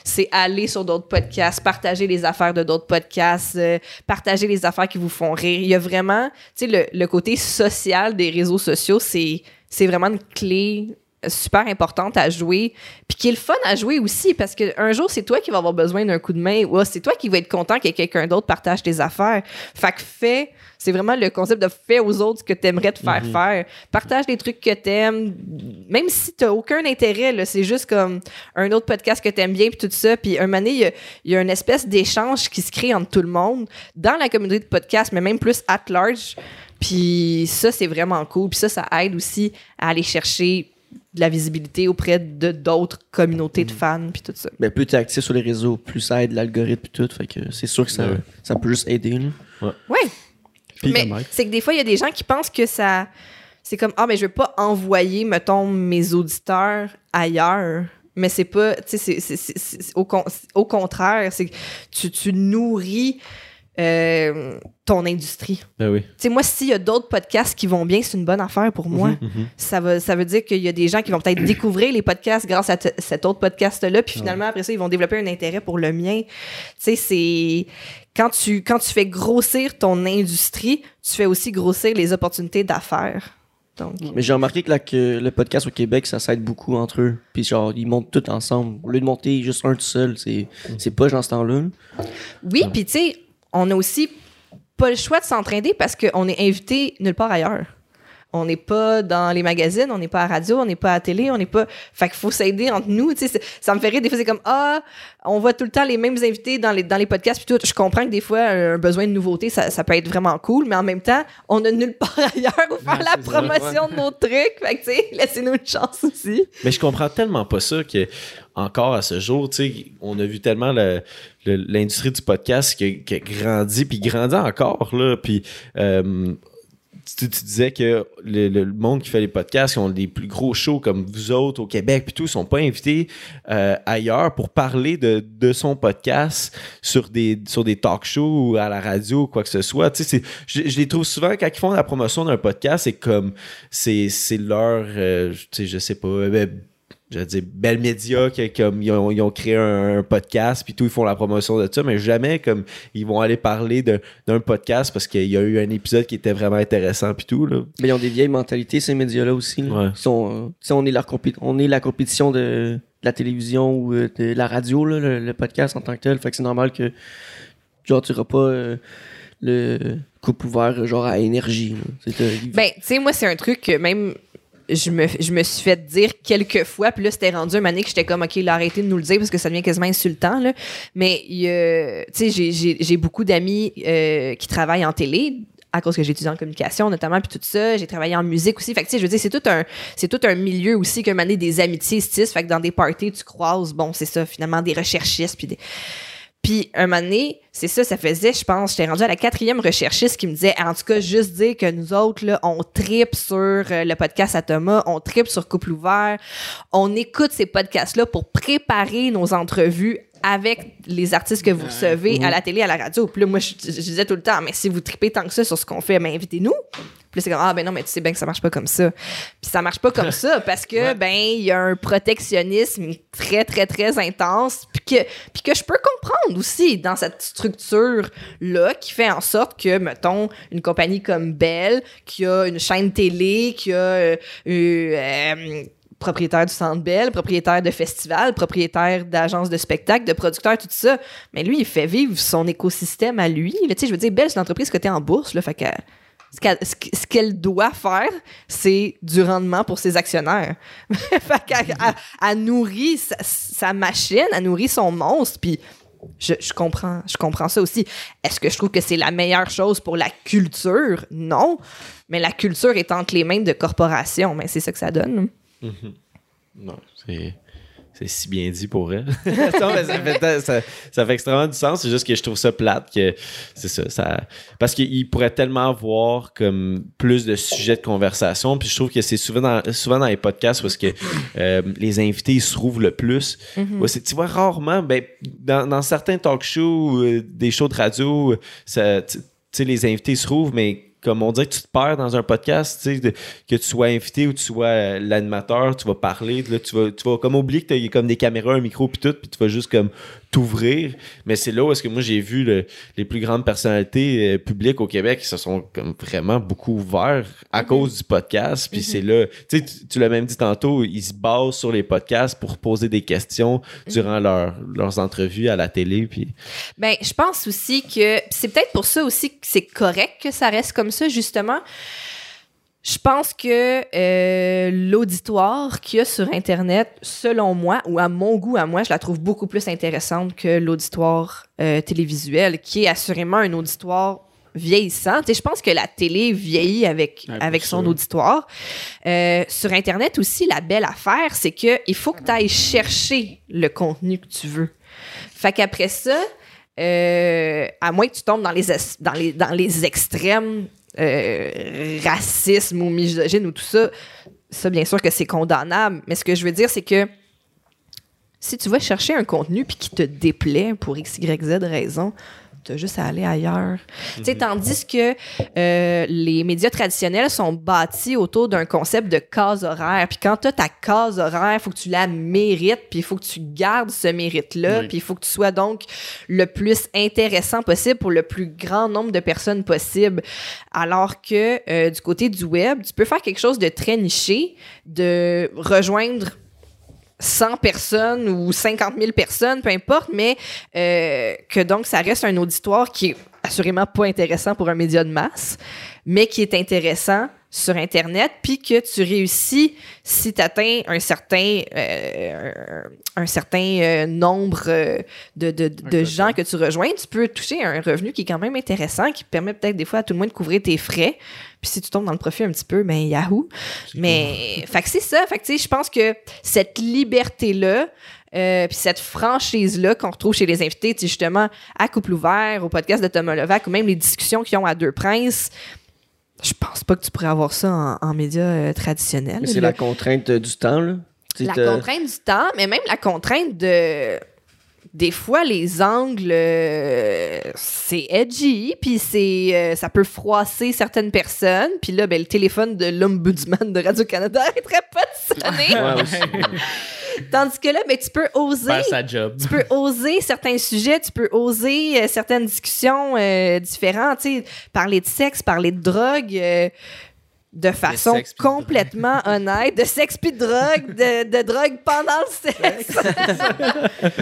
c'est aller sur d'autres podcasts, partager les affaires de d'autres podcasts, euh, partager les affaires qui vous font rire. Il y a vraiment, tu sais, le, le côté social des réseaux sociaux, c'est c'est vraiment une clé super importante à jouer, puis qui est le fun à jouer aussi, parce que un jour, c'est toi qui vas avoir besoin d'un coup de main, ou ah, c'est toi qui vas être content que quelqu'un d'autre partage tes affaires. Fait que fais, c'est vraiment le concept de fais aux autres ce que t'aimerais te faire faire. Partage des trucs que t'aimes, même si t'as aucun intérêt, là, c'est juste comme un autre podcast que t'aimes bien, puis tout ça, puis un moment donné, il y a, il y a une espèce d'échange qui se crée entre tout le monde, dans la communauté de podcast, mais même plus at large, puis ça, c'est vraiment cool. Puis ça, ça aide aussi à aller chercher de la visibilité auprès de d'autres communautés de fans, puis tout ça. Ben, plus t'es actif sur les réseaux, plus ça aide l'algorithme et tout. Fait que c'est sûr que ça, Ouais. ça peut juste aider. là. Ouais. Puis, mais c'est que des fois, il y a des gens qui pensent que ça. C'est comme, ah, mais je veux pas envoyer, mettons, mes auditeurs ailleurs. Mais c'est pas. Tu sais, c'est- c'est- c'est- c'est- au, con- au contraire, c'est que tu, tu nourris euh, ton industrie. Ben oui. Tu sais, moi, s'il y a d'autres podcasts qui vont bien, c'est une bonne affaire pour moi. Mhm. Ça, veut, ça veut dire qu'il y a des gens qui vont peut-être découvrir les podcasts grâce à cet autre podcast-là, puis finalement, après ça, ils vont développer un intérêt pour le mien. Tu sais, c'est... Quand tu, quand tu fais grossir ton industrie, tu fais aussi grossir les opportunités d'affaires. Donc, Mais j'ai remarqué que, là, que le podcast au Québec, ça s'aide beaucoup entre eux. Puis genre, ils montent tout ensemble. Au lieu de monter juste un tout seul, c'est c'est pas dans ce temps-là. là. oui, puis tu sais, on a aussi pas le choix de s'entraîner parce qu'on est invité nulle part ailleurs. On n'est pas dans les magazines, on n'est pas à la radio, on n'est pas à la télé, on n'est pas. Fait qu'il faut s'aider entre nous. Tu sais, ça me fait rire. Des fois, c'est comme Ah, on voit tout le temps les mêmes invités dans les, dans les podcasts. Puis tout. Je comprends que des fois, un besoin de nouveauté, ça, ça peut être vraiment cool, mais en même temps, on a nulle part ailleurs où faire la promotion de nos trucs. Fait que, tu sais, laissez-nous une chance aussi. Mais je comprends tellement pas ça que encore à ce jour, tu sais, on a vu tellement le- le- l'industrie du podcast qui, qui a grandi puis grandit encore là. Puis euh, tu, disais que le, le monde qui fait les podcasts, qui ont des plus gros shows comme vous autres au Québec, puis tout, sont pas invités euh, ailleurs pour parler de, de son podcast sur des, sur des talk shows ou à la radio ou quoi que ce soit. Tu sais, je, les trouve souvent quand ils font la promotion d'un podcast, c'est comme c'est c'est leur, euh, tu sais, je sais pas. euh, je veux dire, Bell Media, qui, comme ils ont, ils ont créé un, un podcast, puis tout, ils font la promotion de ça, mais jamais comme ils vont aller parler d'un podcast parce qu'il y a eu un épisode qui était vraiment intéressant, puis tout. Là. Mais ils ont des vieilles mentalités, ces médias-là aussi. là. Ouais. Ils sont, euh, on, est leur compé- on est la compétition de, de la télévision ou euh, de la radio, là, le, le podcast en tant que tel. Fait que c'est normal que genre, tu n'auras pas euh, le coupe ouvert genre à énergie. Ben, tu sais, moi, c'est un truc que même je me, je me suis fait dire quelques fois, puis là, c'était rendu un donné que j'étais comme, OK, là, arrêtez de nous le dire parce que ça devient quasiment insultant, là. Mais, il a- tu sais, j'ai- beaucoup d'amis euh, qui travaillent en télé à cause que j'ai étudié en communication notamment puis tout ça. J'ai travaillé en musique aussi. Fait que tu sais je veux dire c'est tout un c'est tout un milieu aussi moment donné des amitiés se tissent fait que dans des parties tu croises bon c'est ça finalement des recherchistes puis des puis un moment donné, c'est ça, ça faisait, je pense, j'étais rendu à la quatrième recherchiste qui me disait, en tout cas, juste dire que nous autres, là, on tripe sur euh, le podcast à Thomas, on tripe sur Couple ouvert, on écoute ces podcasts-là pour préparer nos entrevues avec les artistes que vous recevez à la télé, à la radio. Puis là, moi, je, je disais tout le temps, mais si vous tripez tant que ça sur ce qu'on fait, ben invitez-nous. Puis là, c'est comme, ah ben non, mais tu sais bien que ça marche pas comme ça. Puis ça marche pas comme ça parce que, ben, il y a un protectionnisme très, très, très intense. Puis que, puis que je peux comprendre aussi dans cette structure-là qui fait en sorte que, mettons, une compagnie comme Bell, qui a une chaîne télé, qui a euh, euh, propriétaire du Centre Bell, propriétaire de festivals, propriétaire d'agences de spectacles, de producteurs, tout ça. Mais lui, il fait vivre son écosystème à lui. Là, tu sais, je veux dire, Bell, c'est une entreprise cotée en bourse, là, fait que ce qu'elle, doit faire, c'est du rendement pour ses actionnaires. elle- nourrit sa, machine, elle nourrit son monstre, puis je, je comprends, je comprends ça aussi. Est-ce que je trouve que c'est la meilleure chose pour la culture? Non. Mais la culture est entre les mains de corporations. Mais c'est ça que ça donne. Non, c'est. C'est si bien dit pour elle. Non, mais ça, fait, ça, ça fait extrêmement du sens. C'est juste que je trouve ça plate que c'est ça, ça. Parce qu'il pourrait tellement avoir comme plus de sujets de conversation. Puis je trouve que c'est souvent dans, souvent dans les podcasts parce que euh, les invités ils se trouvent le plus. C'est- tu vois, rarement, ben, dans, dans certains talk shows, euh, des shows de radio, ça, tu tu sais, les invités se trouvent, mais comme on dirait que tu te perds dans un podcast, tu sais, que tu sois invité ou tu sois euh, l'animateur, tu vas parler, là, tu vas, tu vas comme oublier que tu as comme des caméras, un micro puis tout, puis tu vas juste comme t'ouvrir. Mais c'est là où est-ce que moi j'ai vu le- les plus grandes personnalités euh, publiques au Québec qui se sont comme vraiment beaucoup ouverts à cause du podcast. Puis c'est là, tu sais, tu, l'as même dit tantôt, ils se basent sur les podcasts pour poser des questions durant leur- leurs entrevues à la télé. Puis Ben, je pense aussi que c'est peut-être pour ça aussi que c'est correct que ça reste comme ça, justement. Je pense que euh, l'auditoire qu'il y a sur Internet, selon moi, ou à mon goût, à moi, je la trouve beaucoup plus intéressante que l'auditoire euh, télévisuel, qui est assurément un auditoire vieillissant. Tu sais, je pense que la télé vieillit avec, Ouais, avec son sûr. auditoire. Euh, sur Internet aussi, la belle affaire, c'est que il faut que tu ailles chercher le contenu que tu veux. Fait qu'après ça, euh, à moins que tu tombes dans les, es- dans les, dans les extrêmes, euh, racisme ou misogyne ou tout ça, ça, bien sûr que c'est condamnable. Mais ce que je veux dire, c'est que si tu vas chercher un contenu qui te déplaît pour x, y, z raison, t'as juste à aller ailleurs. Tu sais, tandis que euh, les médias traditionnels sont bâtis autour d'un concept de case horaire. Puis quand t'as ta case horaire, il faut que tu la mérites, puis il faut que tu gardes ce mérite-là, Oui. puis il faut que tu sois donc le plus intéressant possible pour le plus grand nombre de personnes possible. Alors que euh, du côté du web, tu peux faire quelque chose de très niché, de rejoindre 100 personnes ou 50 000 personnes, peu importe, mais euh, que donc ça reste un auditoire qui est assurément pas intéressant pour un média de masse, mais qui est intéressant sur Internet, puis que tu réussis si tu atteins un certain, euh, un, un certain euh, nombre euh, de, de, de quota. gens que tu rejoins, tu peux toucher un revenu qui est quand même intéressant, qui permet peut-être des fois à tout le monde de couvrir tes frais. Puis si tu tombes dans le profit un petit peu, ben Yahoo! Mais, fait que c'est ça. Fait que, tu sais, je pense que cette liberté-là, euh, puis cette franchise-là qu'on retrouve chez les invités, justement, à Couple Ouvert, au podcast de Thomas Levac, ou même les discussions qu'ils ont à Deux Princes, je pense pas que tu pourrais avoir ça en, en médias euh, traditionnels. Mais c'est la contrainte euh, du temps, là. La contrainte du temps, mais même la contrainte de. Des fois, les angles, euh, c'est edgy, puis c'est, euh, ça peut froisser certaines personnes. Puis là, ben, le téléphone de l'ombudsman de Radio-Canada arrêterait pas de sonner. Ouais. Tandis que là, ben, tu peux oser. Sa job. Tu peux oser certains sujets, tu peux oser euh, certaines discussions différentes, parler de sexe, parler de drogue, de façon sexe complètement honnête, de sexe puis de drogue, de, de drogue pendant le sexe.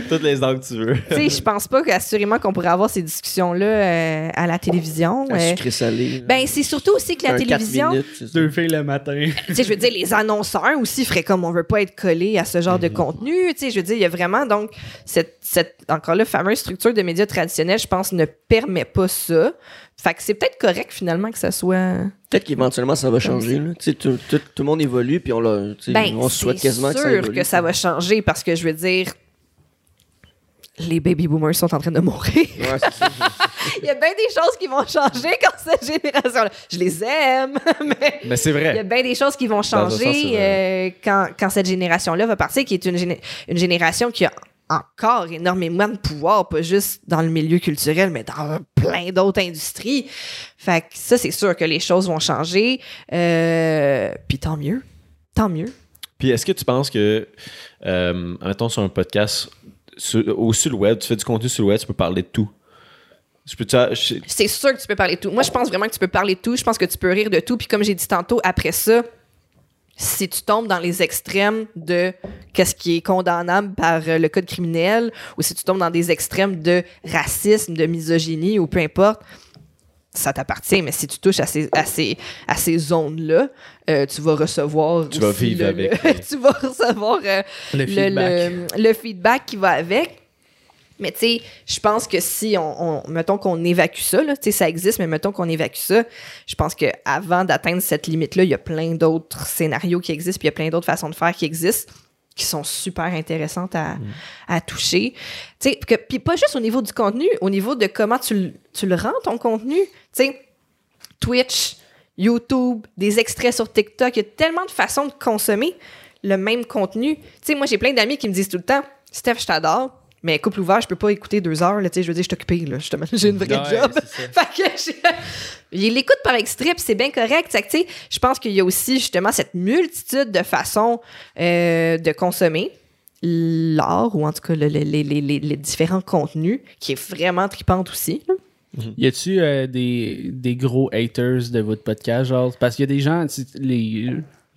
toutes les angles que tu veux. tu sais, je pense pas qu'assurément qu'on pourrait avoir ces discussions-là euh, à la télévision. Un euh. sucré salé. ben, c'est surtout aussi que la télévision, minutes. Deux filles le matin. tu sais, je veux dire, les annonceurs aussi feraient comme on veut pas être collé à ce genre de contenu. Tu sais, je veux dire, il y a vraiment donc cette, cette encore là, fameuse structure de médias traditionnels, je pense, ne permet pas ça. Fait que c'est peut-être correct finalement que ça soit. Peut-être qu'éventuellement ça va changer. Là. Tu sais, Tout, tout, tout le monde évolue, puis on, Ben, on se souhaite quasiment que ça sûr évolue. que ça va changer parce que je veux dire. Les baby boomers sont en train de mourir. Ouais, c'est ça. Il y a bien des choses qui vont changer quand cette génération-là. Je les aime, mais Mais c'est il y a vrai. bien des choses qui vont sens, changer euh, quand, quand cette génération-là va partir, qui est une, géné- une génération qui a encore énormément de pouvoir, pas juste dans le milieu culturel, mais dans plein d'autres industries. Fait que ça, c'est sûr que les choses vont changer. Euh, Puis tant mieux. Tant mieux. Puis est-ce que tu penses que, euh, mettons sur un podcast sur, ou sur le web, tu fais du contenu sur le web, tu peux parler de tout? Je- C'est sûr que tu peux parler de tout. Moi, je pense vraiment que tu peux parler de tout. Je pense que tu peux rire de tout. Puis comme j'ai dit tantôt, après ça, si tu tombes dans les extrêmes de qu'est-ce qui est condamnable par euh, le code criminel, ou si tu tombes dans des extrêmes de racisme, de misogynie, ou peu importe, ça t'appartient. Mais si tu touches à ces, à ces, à ces zones-là, euh, tu vas recevoir. Tu vas vivre le- avec. le- tu vas recevoir euh, Le le, feedback. le- le feedback qui va avec. Mais tu sais, je pense que si on, on- mettons qu'on évacue ça, là, tu sais, ça existe, mais mettons qu'on évacue ça, je pense que avant d'atteindre cette limite-là, il y a plein d'autres scénarios qui existent, puis il y a plein d'autres façons de faire qui existent qui sont super intéressantes à, à toucher. Tu sais, que- puis pas juste au niveau du contenu, au niveau de comment tu, tu le rends, ton contenu. Tu sais, Twitch, YouTube, des extraits sur TikTok, il y a tellement de façons de consommer le même contenu. Tu sais, moi, j'ai plein d'amis qui me disent tout le temps, Steph, je t'adore, Mais couple ouvert, je peux pas écouter deux heures, là, tu sais, je veux dire, je suis occupée, là, justement, j'ai une vraie Ouais, job. fait que je- il l'écoute par extrait, puis c'est bien correct. Je pense qu'il y a aussi justement cette multitude de façons euh, de consommer l'art, ou en tout cas le- le- les, les- les- les différents contenus, qui est vraiment tripante aussi. là. Y a-tu euh, des, des gros haters de votre podcast, genre? Parce qu'il y a des gens.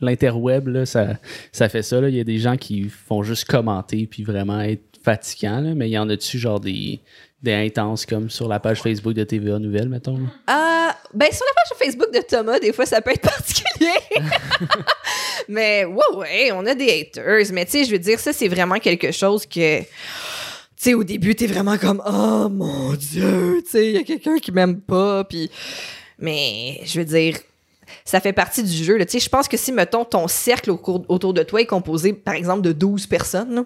L'interweb, là, ça, ça fait ça. là. Il y a des gens qui font juste commenter puis vraiment être fatigants, là, mais il y en a-tu genre des, des intenses comme sur la page Facebook de TVA Nouvelles, mettons? Ah, ben sur la page Facebook de Thomas, des fois ça peut être particulier. mais ouais, ouais, on a des haters. Mais tu sais, je veux dire, ça c'est vraiment quelque chose que. Tu sais, au début, t'es vraiment comme Oh mon Dieu, tu sais, il y a quelqu'un qui m'aime pas. Puis. Mais je veux dire. Ça fait partie du jeu. je pense que si, mettons, ton cercle autour de toi est composé, par exemple, de 12 personnes,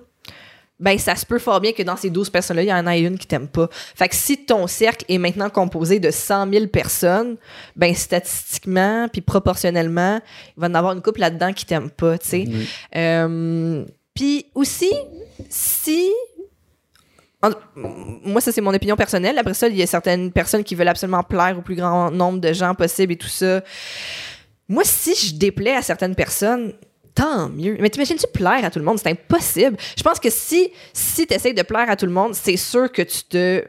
ben ça se peut fort bien que dans ces 12 personnes-là, il y en a une qui t'aime pas. Fait que si ton cercle est maintenant composé de 100 000 personnes, ben statistiquement puis proportionnellement, il va y en avoir une couple là-dedans qui t'aime pas, tu sais. Euh, puis aussi, si... en- moi, ça, c'est mon opinion personnelle. Après ça, il y a certaines personnes qui veulent absolument plaire au plus grand nombre de gens possible et tout ça. Moi, si je déplais à certaines personnes, tant mieux. Mais t'imagines-tu plaire à tout le monde? C'est impossible. Je pense que si, si tu essaies de plaire à tout le monde, c'est sûr que tu te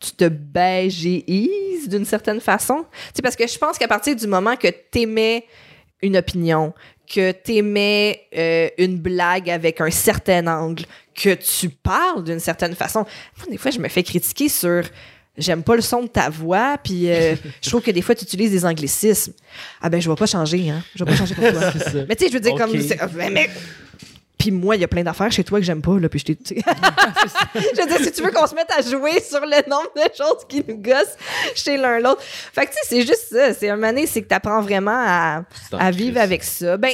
tu te bégéises d'une certaine façon. Parce que je pense qu'à partir du moment que t'aimais une opinion, que t'aimais euh, une blague avec un certain angle, que tu parles d'une certaine façon. Des fois, je me fais critiquer sur j'aime pas le son de ta voix, puis euh, je trouve que des fois, tu utilises des anglicismes. Ah ben, je vais pas changer, hein. Je vais pas changer pour toi. Mais tu sais, je veux dire, comme. mais- mais- Puis moi, il y a plein d'affaires chez toi que j'aime pas, là. Puis je t'ai. sais. je veux dire, si tu veux qu'on se mette à jouer sur le nombre de choses qui nous gossent chez l'un l'autre. Fait que tu sais, c'est juste ça. C'est un mané, c'est que t'apprends vraiment à, à vivre avec ça. Ben,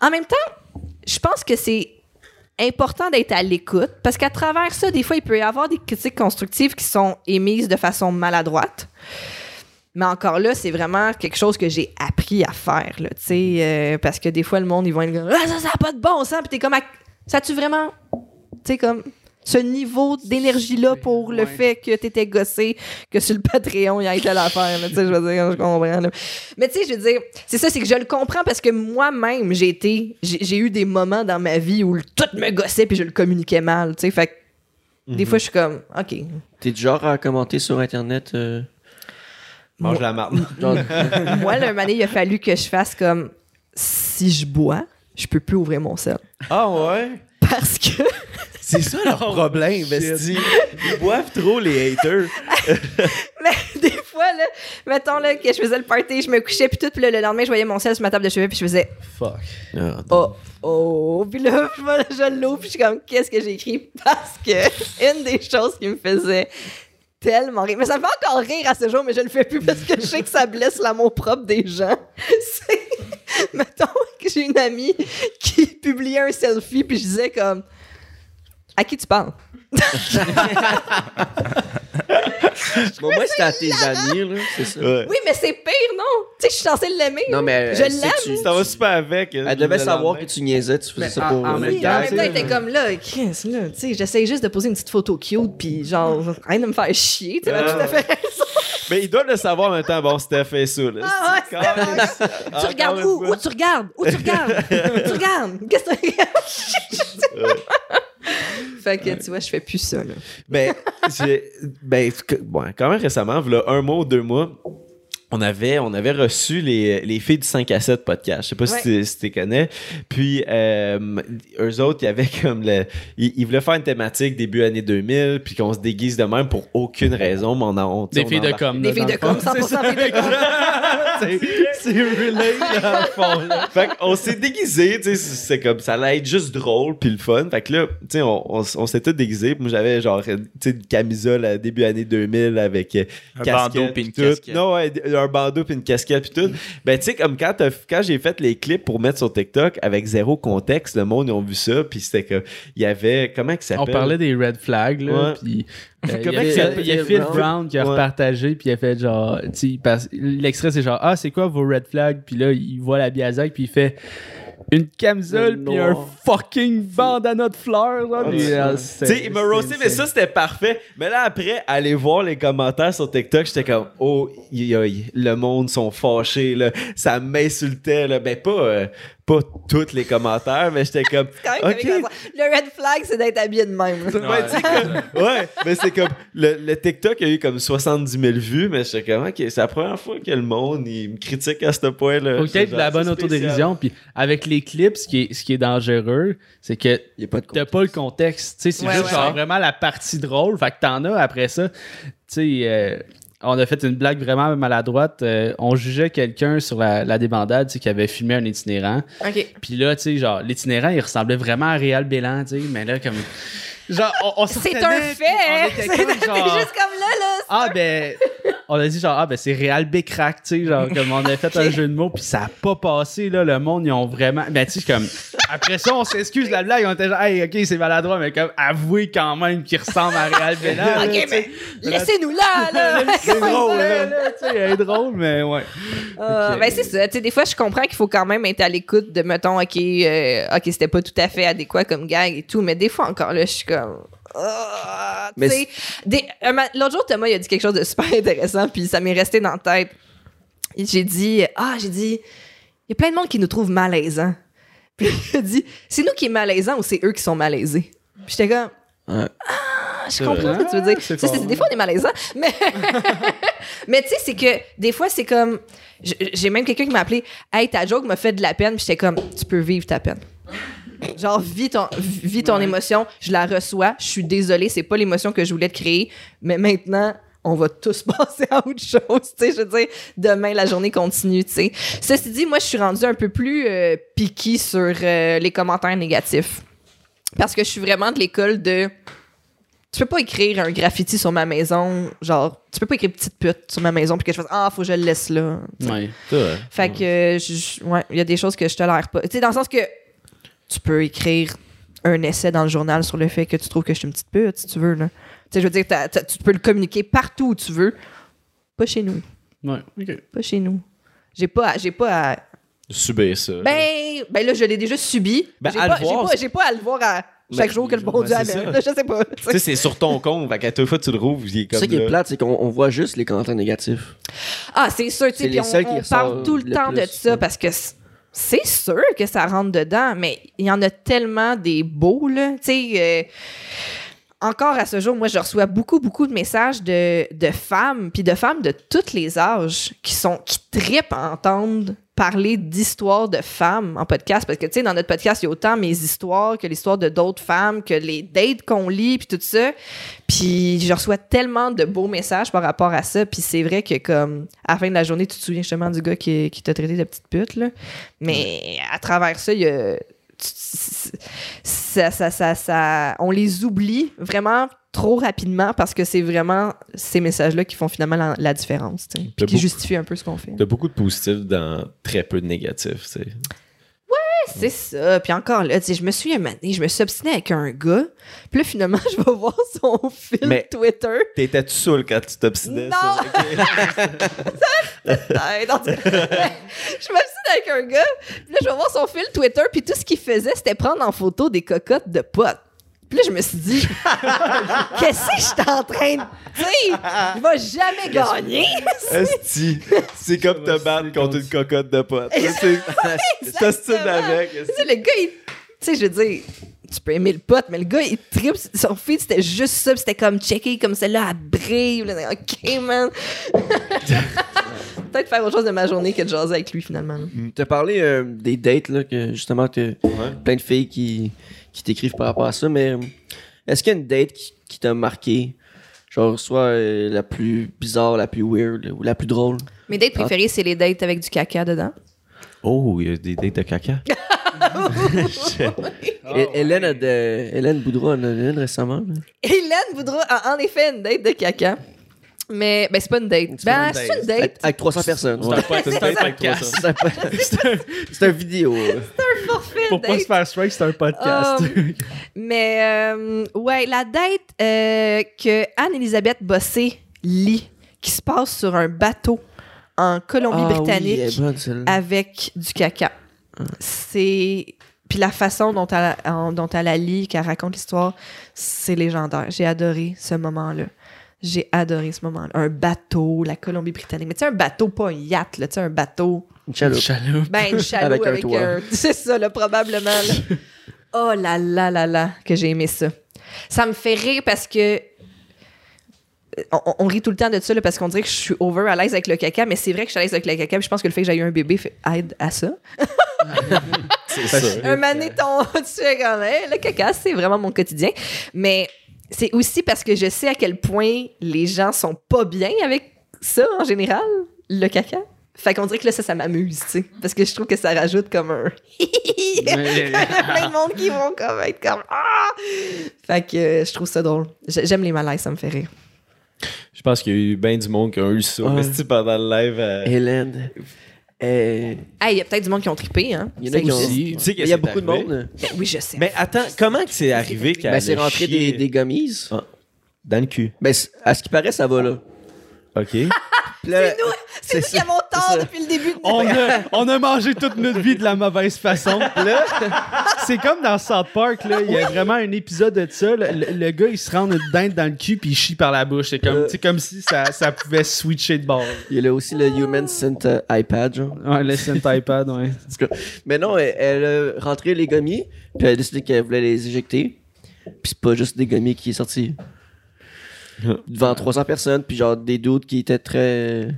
en même temps, je pense que c'est important d'être à l'écoute parce qu'à travers ça, des fois, il peut y avoir des critiques constructives qui sont émises de façon maladroite. Mais encore là, c'est vraiment quelque chose que j'ai appris à faire, tu euh, parce que des fois, le monde, ils vont être comme, ah, ça, ça n'a pas de bon sens, puis t'es comme, Ah, ça a-tu vraiment, tu sais, comme, ce niveau d'énergie-là pour le Ouais. fait que t'étais gossé, que sur le Patreon, il y a été l'affaire, tu sais, je veux dire, je comprends, là. Mais tu sais, je veux dire, c'est ça, c'est que je le comprends parce que moi-même, j'ai été, j'ai eu des moments dans ma vie où tout me gossait puis je le communiquais mal, tu sais, fait que des fois, je suis comme, OK. T'es du genre à commenter sur Internet. euh, Mange la marde. Moi, le moment, il a fallu que je fasse comme, si je bois, je peux plus ouvrir mon sel. Ah ouais? Parce que C'est ça leur problème, Vesti. Ils boivent trop les haters. Mais des fois, là, mettons là, que je faisais le party, je me couchais, puis tout, puis là, le lendemain, je voyais mon sel sur ma table de chevet, puis je faisais Fuck. oh, oh. Puis là, je, je l'ouvre, puis je suis comme, qu'est-ce que j'ai écrit? Parce que une des choses qui me faisait tellement rire, mais ça me fait encore rire à ce jour, mais je le fais plus parce que je sais que ça blesse l'amour propre des gens. C'est, mettons que j'ai une amie qui publiait un selfie, puis je disais comme, à qui tu parles? bon, moi, c'était à tes amis, là, c'est ça. Ouais. Oui, mais c'est pire, non? Tu sais, je suis censée l'aimer. Non, mais Je elle sait l'aime. tu- Ça va super avec. Elle devait savoir que tu niaisais, tu faisais Mais ça en- pour. en euh, même Oui, temps, en même tu temps, sais, il était comme là, Chris, là, tu sais, j'essaie juste de poser une petite photo cute, puis genre, rien de me faire chier, tu sais, Ah. tout à fait raison. Mais ils doivent le savoir en même temps. Bon, Steph fait ça. Là. Ah ouais, même- Tu regardes où? Où tu regardes? Où tu regardes? Où tu regardes? Qu'est-ce que tu regardes? Fait que, tu vois, je fais plus ça, là. Ben, j'ai- ben que- bon, quand même récemment, voilà un mois ou deux mois, on avait, on avait reçu les, les filles du 5 à 7 podcast. Je sais pas Ouais. si tu si tu connais. Puis, euh, eux autres, il y avait comme le. Ils, ils voulaient faire une thématique début année 2000, puis qu'on se déguise de même pour aucune raison, mais on a honte. Des filles de com. Des filles de com, fond. 100% filles de com. C'est relate dans le fond. là. Fait qu'on s'est déguisé, tu sais, c'est comme ça allait être juste drôle puis le fun. Fait que là, tu sais, on, on, on s'est tous déguisés. Moi, j'avais genre, tu sais, une camisole à début année 2000 avec euh, Un casquette bandeau puis une tout. casquette. Non, ouais, un bandeau puis une casquette puis tout. Ben, tu sais, comme quand, quand j'ai fait les clips pour mettre sur TikTok avec zéro contexte, le monde, ils ont vu ça. Puis c'était que, il y avait, comment que ça On s'appelle? parlait des red flags, là, Ouais. puis euh, il y Comment a, il s'appelle? il y a Phil Brown? Qui a Ouais. repartagé, puis il a fait genre, tu sais, l'extrait c'est genre, ah, c'est quoi vos red flags? Puis là, il voit la Biazac, puis il fait, une camisole Le puis un fucking bandana de fleurs. Là, tu Tu sais, il m'a roasté, mais ça, c'était parfait. Mais là, après, aller voir les commentaires sur TikTok, j'étais comme, oh, le monde sont fâchés, là. Ça m'insultait, là. Ben, pas, euh, pas tous les commentaires, mais j'étais comme, Quand même, Le red flag, c'est d'être habillé de même. Ouais, comme- ouais, mais c'est comme le, le TikTok a eu comme 70 000 vues, mais j'étais comme ok, c'est la première fois que le monde il me critique à ce point-là. Peut-être de la bonne autodérision. Puis avec les clips, ce qui est, ce qui est dangereux, c'est que t'as pas le contexte. Tu sais, c'est Ouais, juste ouais, genre vraiment la partie drôle. Fait que t'en as après ça. Tu sais, euh, on a fait une blague vraiment maladroite. Euh, on jugeait quelqu'un sur la, la débandade tu sais, qui avait filmé un itinérant. OK. Puis là, tu sais, genre, l'itinérant, il ressemblait vraiment à Réal Bélan, tu sais, mais là, comme. Genre, on, on C'est un fait! juste comme là, là. ah, ben. On a dit, genre, ah, ben, c'est Réal Bécrac, tu sais, genre, comme on a fait un jeu de mots, puis ça a pas passé, là, le monde, ils ont vraiment. Ben, tu sais, comme. Après ça, on s'excuse la blague, on était genre, hey, ok, c'est maladroit, mais comme, avouez quand même qu'il ressemble à Bélan. là, OK, mais laissez-nous là, là. C'est drôle, là, là, tu sais, elle est drôle, mais ouais. Euh, Ok. Ben c'est ça. Tu sais, des fois, je comprends qu'il faut quand même être à l'écoute de, mettons, OK, euh, OK, c'était pas tout à fait adéquat comme gag et tout, mais des fois encore là, je suis comme. Ah, L'autre jour, Thomas, il a dit quelque chose de super intéressant, puis ça m'est resté dans la tête. J'ai dit, ah, j'ai dit, il y a plein de monde qui nous trouve malaisants. Puis il a dit, c'est nous qui est malaisant ou c'est eux qui sont malaisés? Puis j'étais comme, Ouais. ah, je comprends vrai. ce que tu veux dire. Ah, des fois, on est malaisant. Mais, mais tu sais, c'est que des fois, c'est comme. J'ai même quelqu'un qui m'a appelé Hey, ta joke m'a fait de la peine. Puis j'étais comme Tu peux vivre ta peine. Genre, vis ton, vis ton émotion. Je la reçois. Je suis désolée. C'est pas l'émotion que je voulais te créer. Mais maintenant. On va tous passer à autre chose, tu sais, je veux dire, demain, la journée continue, tu sais. Ceci dit, moi, je suis rendue un peu plus euh, picky sur euh, les commentaires négatifs. Parce que je suis vraiment de l'école de tu peux pas écrire un graffiti sur ma maison, genre, tu peux pas écrire petite pute sur ma maison puis que je fasse ah, faut que je le laisse là. Ouais. Fait que, ouais, il y a des choses que je tolère pas. Tu sais, dans le sens que tu peux écrire un essai dans le journal sur le fait que tu trouves que je suis une petite pute, si tu veux, là. Je veux dire, tu peux le communiquer partout où tu veux. Pas chez nous. Ouais. Pas chez nous. J'ai pas, à- j'ai pas à. Subir ça. Ben, ben là, je l'ai déjà subi. Ben, j'ai à le pas, j'ai voir, pas, j'ai pas à le voir à chaque Ben, jour que le bon ben, Dieu amène. Je sais pas. tu sais. C'est sur ton compte, fait qu'à toute fois tu le rouvres, il est comme C'est ça qui est plate, c'est qu'on on voit juste les commentaires négatifs. Ah, c'est sûr, tu sais, puis on, parle tout le, le temps de ça ouais. parce que c'est sûr que ça rentre dedans, mais il y en a tellement des beaux, là. Euh, encore à ce jour, moi, je reçois beaucoup, beaucoup de messages de, de femmes, puis de femmes de tous les âges qui sont qui trippent à entendre parler d'histoires de femmes en podcast parce que tu sais dans notre podcast il y a autant mes histoires que l'histoire de d'autres femmes que les dates qu'on lit puis tout ça. Puis je reçois tellement de beaux messages par rapport à ça. Puis c'est vrai que comme à la fin de la journée tu te souviens justement du gars qui, qui t'a traité de petite pute là. Mais à travers ça il y a ça, ça, ça, ça- on les oublie vraiment trop rapidement parce que c'est vraiment ces messages-là qui font finalement la, la différence, puis qui beaucoup- justifient un peu ce qu'on fait. T'as beaucoup de positifs dans très peu de négatifs, tu sais. C'est ça. Puis encore là, tu sais, je me suis donné, je me suis obstinée avec un gars. Puis là, finalement, je vais voir son fil Mais- Twitter. T'étais-tu saoul quand tu t'obstinais Non! Ouais, tu- je m'obstine avec un gars. Puis là, je vais voir son fil Twitter. Puis tout ce qu'il faisait, c'était prendre en photo des cocottes de potes. Puis là, je me suis dit, qu'est-ce que je suis en train de. Tu sais, il va jamais gagner. Esti, c'est comme te battre contre une cocotte de pote. C'est avec. Tu sais, le gars, il. Tu sais, je veux dire, tu peux aimer le pote, mais le gars, il tripe. Son feed, c'était juste ça. C'était comme checker comme celle-là, elle brille. Ok, man. Peut-être faire autre chose de ma journée que de jaser avec lui, finalement. T'as parlé euh, des dates, là, que justement, que Ouais. plein de filles qui, qui t'écrivent par rapport à ça, mais euh, est-ce qu'il y a une date qui, qui t'a marqué? Genre, soit euh, la plus bizarre, la plus weird, ou la plus drôle? Mes dates préférées, c'est les dates avec du caca dedans. Oh, il y a des dates de caca. Hélène, a de- Hélène Boudreau en a une récemment. Hélène Boudreau a en effet une date de caca. Mais ben, c'est pas une date. C'est pas Ben, une c'est une Avec, date. avec 300 personnes. C'est un pod- c'est un podcast. C'est un, c'est un- c'est un vidéo. Forfait Pour pas se faire strike, c'est un podcast. Um, mais euh, ouais, la date euh, que Anne-Elisabeth Bossé lit, qui se passe sur un bateau en Ah oui, Colombie-Britannique celle-là. avec du caca. c'est. Puis la façon dont elle, dont elle la lit, qu'elle raconte l'histoire, c'est légendaire. J'ai adoré ce moment-là. J'ai adoré ce moment-là. Un bateau, la Colombie-Britannique. Mais tu sais, un bateau, pas un yacht, là, tu sais, un bateau. Une chaloupe. Chaloupe. Ben, une chaloupe Avec avec, un toit. un. C'est ça, là, probablement. là. Oh là là là là, que j'ai aimé ça. Ça me fait rire parce que. On, on- rit tout le temps de ça là, parce qu'on dirait que je suis over à l'aise avec le caca, mais c'est vrai que je suis à l'aise avec le caca. puis je pense que le fait que j'ai eu un bébé fait- aide à ça. C'est ça. Un mané, ton, tu fais comme, Hey, le caca, c'est vraiment mon quotidien. Mais c'est aussi parce que je sais à quel point les gens sont pas bien avec ça en général, le caca. Fait qu'on dirait que là, ça, ça m'amuse, tu sais. Parce que je trouve que ça rajoute comme un. Il y a plein de monde qui vont comme être comme. Ah! Fait que euh, je trouve ça drôle. J'ai- J'aime les malaises, ça me fait rire. Je pense qu'il y a eu bien du monde qui a eu ça. Ouais. Pendant le live. euh, Hélène. Euh, Hey, il y a peut-être du monde qui ont trippé, hein. Il y en a qui. Aussi. Tu sais que Il y a beaucoup de monde. Ben oui, je sais. Mais attends, comment que c'est arrivé qu'elle Ben, c'est rentré des, des gummies. Ah. dans le cul? Ben, à ce qui paraît, ça va là. OK. C'est nous c'est qui avons tort depuis le début de On a, on a mangé toute notre vie de la mauvaise façon. Là, c'est comme dans South Park, là, il y a vraiment un épisode de ça. Le, le- le gars, il se rend une dinde dans le cul puis il chie par la bouche. C'est comme, Euh. comme si ça, ça pouvait switcher de bord. Il y a là aussi le Human Scent euh, iPad, genre. Ouais, le synth iPad, ouais. Mais non, elle, elle a rentré les gommiers, puis elle a décidé qu'elle voulait les éjecter. Puis c'est pas juste des gommiers qui est sorti. Devant 300 personnes, puis genre des doutes qui étaient très.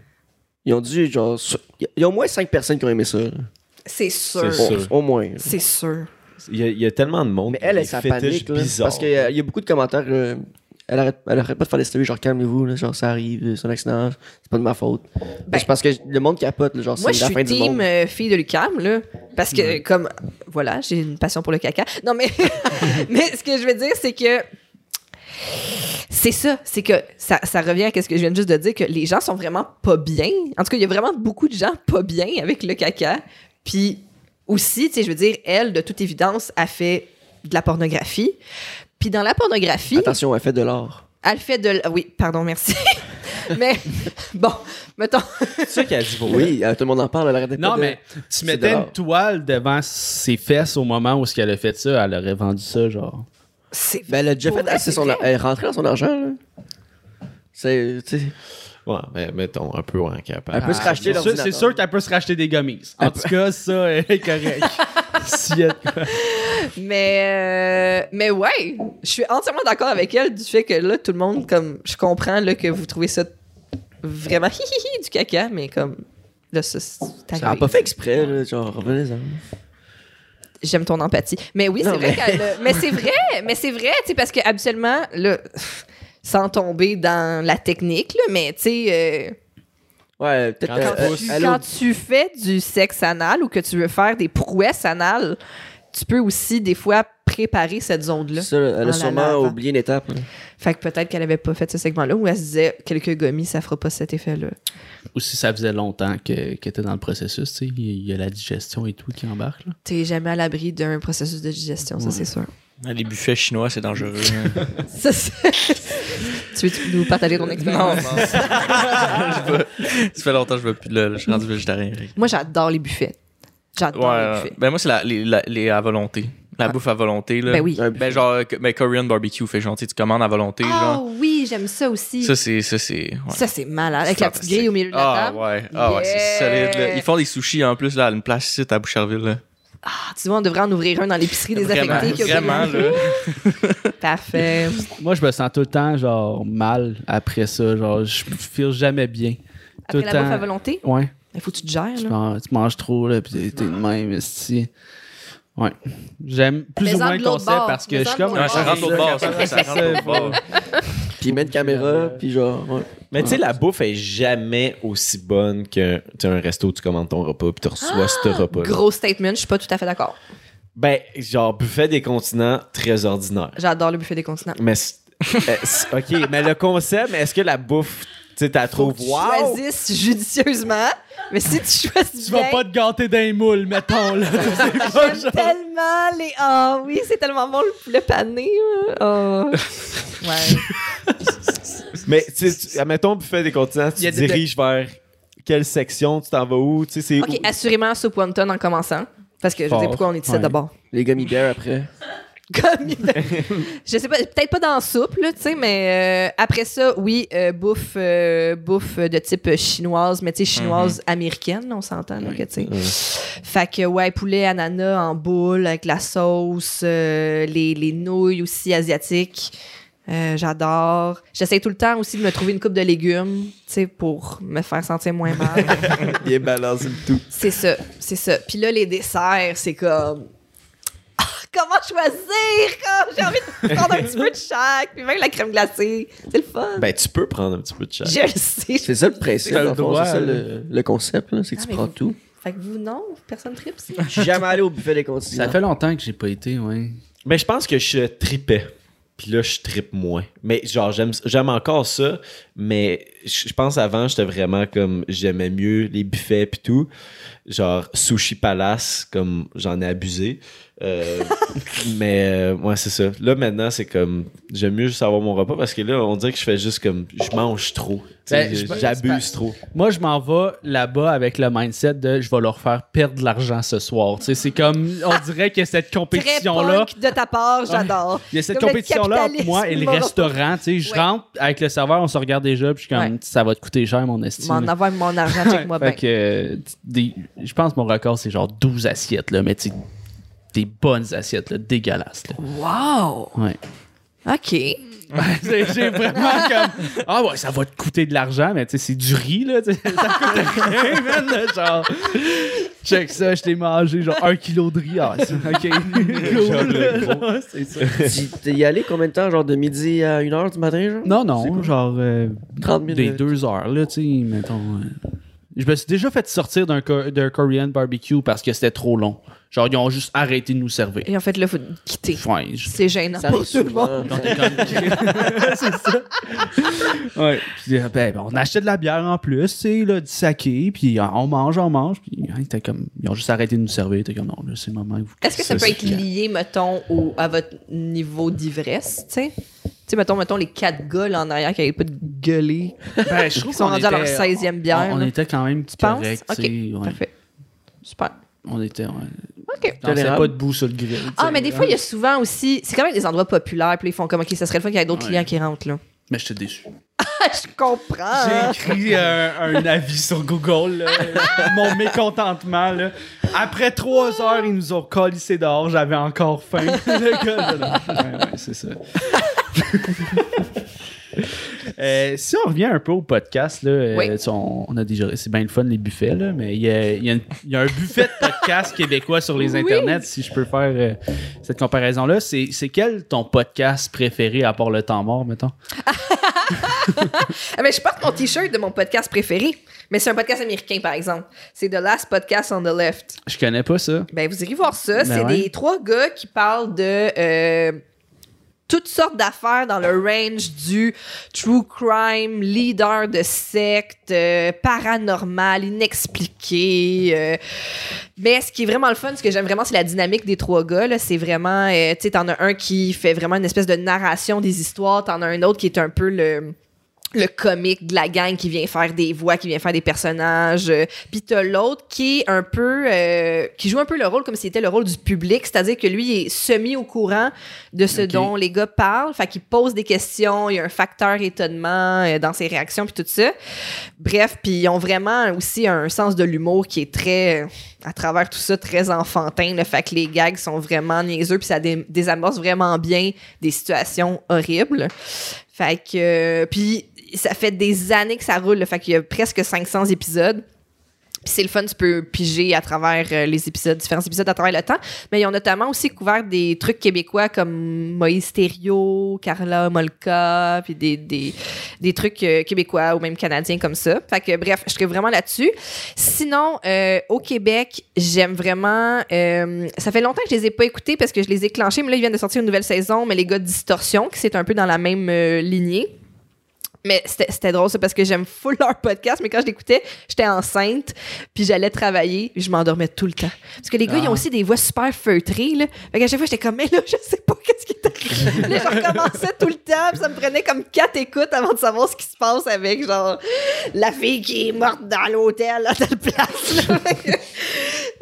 Ils ont dû, genre. Il y a au moins 5 personnes qui ont aimé ça. là. C'est sûr. C'est Au, sûr. au moins. là. C'est sûr. Il y, a, il y a tellement de monde. Mais elle, elle, ça panique, là. Parce qu'il y, a- il y a beaucoup de commentaires. euh, elle, arrête, elle arrête pas de faire des stories, genre calmez-vous, là, genre ça arrive, euh, c'est un accident, c'est pas de ma faute. Ben- c'est parce que le monde capote, là, genre Moi, c'est je la fin suis du monde. team euh, fille de Lucam, là. Parce que, comme, voilà, j'ai une passion pour le caca. Non, mais, mais ce que je veux dire, c'est que. C'est ça, c'est que ça, ça revient à ce que je viens juste de dire, que les gens sont vraiment pas bien. En tout cas, il y a vraiment beaucoup de gens pas bien avec le caca. Puis aussi, tu sais, je veux dire, elle, de toute évidence, a fait de la pornographie. Puis dans la pornographie, Attention, elle fait de l'or. elle fait de... l- Oui, pardon, merci. mais, bon, mettons... C'est ça qu'elle a dit. Oui, euh, tout le monde en parle, elle Non, pas de- mais tu mettais de une toile devant ses fesses au moment où ce qu'elle a fait ça, elle aurait vendu ça, genre. C'est Ben, elle a déjà fait assez son ar- Elle est rentrée dans son argent, là. C'est. tu sais, Ouais, mais mettons un peu ouais, capable. Elle peut se racheter C'est sûr- l'ordinateur. C'est sûr qu'elle peut se racheter des gummies. En tout cas, ça est correct. S'il y a de quoi. Mais, euh, mais ouais, je suis entièrement d'accord avec elle du fait que là, tout le monde, comme, je comprends là, que vous trouvez ça vraiment hi, hi, hi du caca, mais comme, là, ça, c'est arrivé. pas fait exprès, là. Genre, revenez-en. J'aime ton empathie. Mais oui, c'est vrai mais- a- Mais c'est vrai, mais c'est vrai, tu sais, parce que habituellement, là, sans tomber dans la technique, là, mais tu sais, euh, Ouais, peut-être. Quand euh, tu euh, quand tu fais du sexe anal ou que tu veux faire des prouesses anales, tu peux aussi, des fois, préparer cette zone-là. ça, elle a sûrement oublié une étape. là. Fait que peut-être qu'elle avait pas fait ce segment-là ou elle se disait quelques gommis, ça fera pas cet effet-là. Ou si ça faisait longtemps que- qu'elle était dans le processus, tu sais, il y a la digestion et tout qui embarque. Là. T'es jamais à l'abri d'un processus de digestion, ça c'est sûr. Ah, Les buffets chinois, c'est dangereux. hein. Ça, tu veux nous partager ton expérience? non. Je veux- Ça fait longtemps que je veux plus de là. Je suis rendu végétarien. Moi, j'adore les buffets. J'adore Ouais, les buffets. ben moi, c'est la, les, la- les à volonté. La bouffe à volonté. Là. Ben oui. Ben genre, que- ben Korean barbecue, fait gentil, tu commandes à volonté, Ah genre. oui, j'aime ça aussi. Ça, c'est. Ça, c'est. ouais. Ça, c'est malade. Avec la petite grille au milieu de la Ah table. ouais, ah ouais, c'est solide. Là. Ils font des sushis en plus là, à une place ici à Boucherville. Là. Ah, tu vois, on devrait en ouvrir un dans l'épicerie Vraiment, désaffectée. qu'il y a au vraiment là. Parfait. Moi, je me sens tout le temps, genre, mal après ça. Genre, je me feel jamais bien. Tout Après le la bouffe à volonté, Ouais. il faut que tu te gères. Tu Là. manges, tu manges trop, là, pis t'es de même, esti. Ouais. J'aime plus Mais ou moins le concept bord. parce que Mais je suis comme. Ouais, ça rentre l'autre bord, ça, ça rentre l'autre bord. Puis mettre une caméra, puis genre. ouais. Mais tu sais, la bouffe est jamais aussi bonne qu'un un resto où tu commandes ton repas puis tu reçois ce repas. Gros statement, je suis pas tout à fait d'accord. Ben, genre, buffet des continents, très ordinaire. J'adore le buffet des continents. Mais, c'est- OK, mais le concept, mais est-ce que la bouffe, tu sais, t'as trouvé Tu wow? choisisses judicieusement, mais si tu choisis Tu vas bien, pas te gâter d'un moule, mettons, là. j'aime tellement les... Ah oui, c'est tellement bon le poulet pané. Oh. Ouais. Mais, tu sais, admettons, buffet des continents, tu te diriges vers quelle section, tu t'en vas où, tu sais, c'est OK, où? assurément soupe wonton en commençant. Parce que je sais pourquoi on est ici ouais. d'abord? Les gummy bears après. Comme je sais pas, peut-être pas dans la soupe, là, tu sais, mais euh, après ça, oui, euh, bouffe, euh, bouffe de type chinoise, mais tu sais, chinoise américaine, là, on s'entend, là, que tu sais. Fait que, ouais, poulet, ananas en boule avec la sauce, euh, les, les nouilles aussi asiatiques. Euh, J'adore. J'essaie tout le temps aussi de me trouver une coupe de légumes, tu sais, pour me faire sentir moins mal. Bien balancé le tout. C'est ça, c'est ça. Puis là, les desserts, c'est comme. Ah, comment choisir? Comme J'ai envie de prendre un petit peu de chaque, puis même la crème glacée. C'est le fun. Ben, tu peux prendre un petit peu de chaque. je le sais. C'est ça le principe, c'est ça le, le concept, là, c'est que Ah, tu mais prends vous- tout. Fait que vous, non, personne tripe. c'est- Je suis jamais allé au buffet des continents. Ça fait longtemps que j'ai pas été, ouais. Mais je pense que je tripais. Puis là, je trippe moins. Mais genre, j'aime j'aime encore ça. Mais je je pense avant, j'étais vraiment comme. J'aimais mieux les buffets puis tout. Genre, Sushi Palace, comme j'en ai abusé. Euh, mais euh, ouais, c'est ça. Là, maintenant, c'est comme. J'aime mieux juste avoir mon repas parce que là, on dirait que je fais juste comme. Je mange trop. Ben, J'abuse trop. Moi, je m'en vais là-bas avec le mindset de je vais leur faire perdre de l'argent ce soir. Tu sais, c'est comme, on dirait que cette compétition-là, de ta part, j'adore. il y a cette compétition-là entre moi et le restaurant. Tu sais, je Ouais. rentre avec le serveur, on se regarde déjà, puis je suis comme, Ouais. ça va te coûter cher, mon estime. M'en avoir mon argent, check-moi bien. Je pense que mon record, c'est genre 12 assiettes, là, mais tu sais, des bonnes assiettes, là, dégueulasses. Là. Wow! Ouais. OK. J'ai vraiment comme. Ah ouais, ça va te coûter de l'argent, mais tu sais, c'est du riz, là. tu sais, Ça coûte rien, man. là, genre, check ça, je t'ai mangé genre un kilo de riz. Ah, c'est- ok. cool, là, genre, c'est ça. Tu t'es y allé combien de temps? Genre de midi à 1h du matin, genre? Non, non, genre. euh, 30 des minutes. deux heures, là, tu sais, mettons. euh. Je me suis déjà fait sortir d'un co- d'un Korean barbecue parce que c'était trop long. Genre, ils ont juste arrêté de nous servir. Et en fait, là, faut quitter. Ouais, je- C'est gênant Ça pour tout le monde. c'est ça. Ouais. Puis, euh, ben, ben, on achetait de la bière en plus, tu sais, là, du saké, puis euh, on mange, on mange, puis hein, t'es comme, ils ont juste arrêté de nous servir, t'es comme, non, là, c'est le moment où vous Est-ce que ça Ça, peut être lié, mettons, au, à votre niveau d'ivresse, tu sais? Tu sais, mettons, mettons les quatre gars là, en arrière qui n'avaient pas de gueuler. Ben, je Ils sont rendus à leur 16e bière. On, était quand même Tu penses? correct, Ok, tu sais, ouais. parfait. Super. On était, ouais. OK. On Tolérable. pas debout sur le grill. Ah, mais des fois, il y a souvent aussi. C'est quand même des endroits populaires, puis ils font comme, OK, ça serait le fun qu'il y ait d'autres Ouais. clients qui rentrent, là. Mais j'étais déçu. Je comprends. J'ai écrit un, un avis sur Google, là, mon mécontentement. Là. Après trois heures, ils nous ont collissé dehors. J'avais encore faim. Le gars, là, ouais, ouais, c'est ça. Euh, si on revient un peu au podcast, là, euh, Oui. on, on a déjà, c'est bien le fun les buffets, là, mais il y a, il y a une- il y a un buffet de podcast québécois sur les Oui. internets, si je peux faire euh, cette comparaison-là. C'est, quel ton podcast préféré à part le temps mort, mettons? Ah, mais je porte mon t-shirt de mon podcast préféré, mais c'est un podcast américain, par exemple. C'est The Last Podcast on the Left. Je connais pas ça. Ben, vous irez voir ça. Ben c'est ouais. des trois gars qui parlent de euh, toutes sortes d'affaires dans le range du true crime, leader de secte, euh, paranormal, inexpliqué. euh. Mais ce qui est vraiment le fun, ce que j'aime vraiment, c'est la dynamique des trois gars. C'est vraiment, euh, tu sais, t'en as un qui fait vraiment une espèce de narration des histoires, t'en as un autre qui est un peu le le comique de la gang qui vient faire des voix, qui vient faire des personnages. euh, Puis t'as l'autre qui est un peu... euh, qui joue un peu le rôle comme si c'était le rôle du public, c'est-à-dire que lui il est semi au courant de ce dont les gars parlent, fait qu'il pose des questions, il y a un facteur étonnement euh, dans ses réactions, puis tout ça. Bref, puis ils ont vraiment aussi un sens de l'humour qui est très... euh, à travers tout ça, très enfantin. Le fait que les gags sont vraiment niaiseux, puis ça dé- désamorce vraiment bien des situations horribles. Fait que. euh, puis ça fait des années que ça roule, là, fait qu'il y a presque 500 épisodes. Puis c'est le fun, tu peux piger à travers euh, les épisodes, différents épisodes à travers le temps. Mais ils ont notamment aussi couvert des trucs québécois comme Moïse Thériault, Carla Molka, puis des, des, des trucs euh, québécois ou même canadiens comme ça. Fait que bref, je serais vraiment là-dessus. Sinon, euh, au Québec, j'aime vraiment. euh, ça fait longtemps que je les ai pas écoutés parce que je les ai clenchés, mais là, ils viennent de sortir une nouvelle saison, mais les gars de Distorsion, qui c'est un peu dans la même euh, lignée. Mais c'était drôle, ça, parce que j'aime full leur podcast, mais quand je l'écoutais, j'étais enceinte, puis j'allais travailler, puis je m'endormais tout le temps. Parce que les gars, ils ont aussi des voix super feutrées, là. Fait qu'à chaque fois, j'étais comme, mais là, je sais pas qu'est-ce qui est arrivé. là, je recommençais tout le temps, puis ça me prenait comme quatre écoutes avant de savoir ce qui se passe avec, genre, la fille qui est morte dans l'hôtel à telle place, là.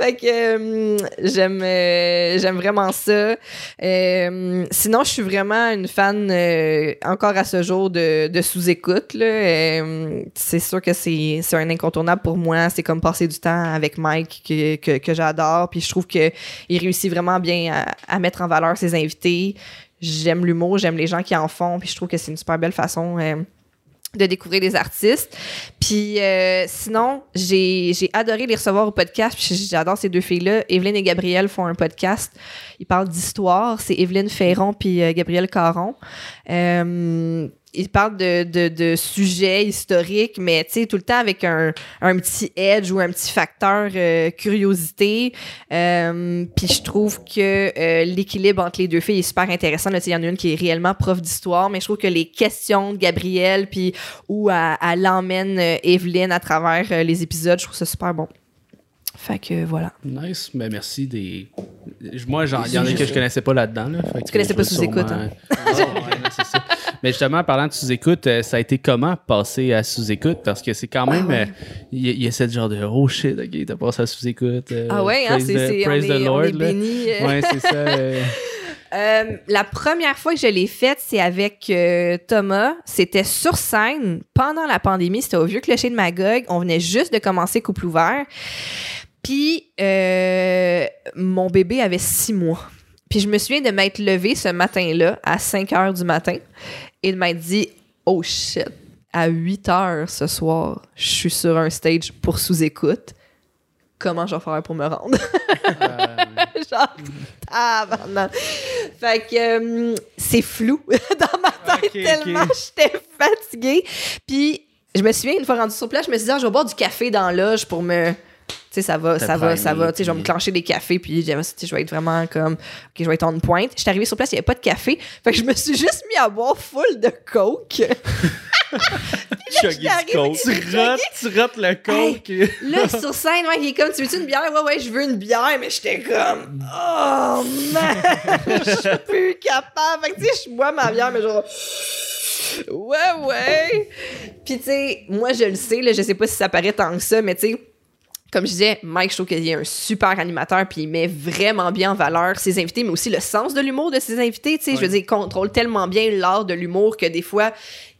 Fait que- euh, j'aime euh, j'aime vraiment ça. Euh, sinon, je suis vraiment une fan encore à ce jour de, de sous-écoute. Là. Euh, c'est sûr que c'est un incontournable pour moi. C'est comme passer du temps avec Mike que, que, que j'adore. Puis je trouve qu'il réussit vraiment bien à, mettre en valeur ses invités. J'aime l'humour, j'aime les gens qui en font. Puis je trouve que c'est une super belle façon. euh, de découvrir des artistes. Puis euh, sinon, j'ai adoré les recevoir au podcast. J'adore ces deux filles-là. Evelyne et Gabrielle font un podcast. Ils parlent d'histoire. C'est Evelyne Ferron puis euh, Gabrielle Caron. Ils parlent de, de, de sujets historiques, mais tu sais, tout le temps avec un, un petit edge ou un petit facteur euh, curiosité. Euh, puis je trouve que euh, l'équilibre entre les deux filles est super intéressant. Tu Il y en a une qui est réellement prof d'histoire, mais je trouve que les questions de Gabrielle, puis où elle, elle emmène Evelyne à travers euh, les épisodes, je trouve ça super bon. Fait que voilà. Nice. Ben, merci des. Moi, j'en- il y en a que je connaissais pas là-dedans. Là. Que connaissais pas sous-écoute, sûrement- hein? Ah, ouais, c'est ça. Mais justement, en parlant de sous-écoute, euh, ça a été comment passer à sous-écoute? Parce que c'est quand même. euh, Il y, a- il y a cette genre de oh shit, ok, t'as passé à sous-écoute. euh, Ah ouais, hein, c'est, praise the Lord. Ouais, c'est ça. Euh, la première fois que je l'ai faite, c'est avec euh, Thomas. C'était sur scène pendant la pandémie. C'était au Vieux Clocher de Magog. On venait juste de commencer Couple ouvert. Puis, euh, mon bébé avait six mois. Puis, je me souviens de m'être levée ce matin-là à 5 heures du matin et de m'être dit Oh shit, à 8 heures ce soir, je suis sur un stage pour sous-écoute. Comment je vais faire pour me rendre? Genre, tabarnak. Fait que euh, c'est flou dans ma tête tellement j'étais fatiguée. Puis je me souviens, une fois rendue sur place, je me suis dit, ah, je vais boire du café dans la loge pour me. Tu sais, ça va, ça va, ça va. Tu sais, je vais me clencher des cafés, puis je tu sais, je vais être vraiment comme, OK, je vais être en pointe. Je suis arrivée sur place, il n'y avait pas de café. Fait que je me suis juste mis à boire full de coke. Chuggy tu rotes, tu rotes le coke. Là, sur scène, ouais, il est comme, tu veux-tu une bière? Ouais, ouais, je veux une bière, mais j'étais comme, oh man, je suis plus capable. Fait que, tu sais, je bois ma bière, mais genre, ouais, ouais. Puis, tu sais, moi, je le sais, là, je sais pas si ça paraît tant que ça, mais tu sais, comme je disais, Mike, je trouve qu'il est un super animateur, puis il met vraiment bien en valeur ses invités, mais aussi le sens de l'humour de ses invités. Tu sais, je veux dire, il contrôle tellement bien l'art de l'humour que des fois,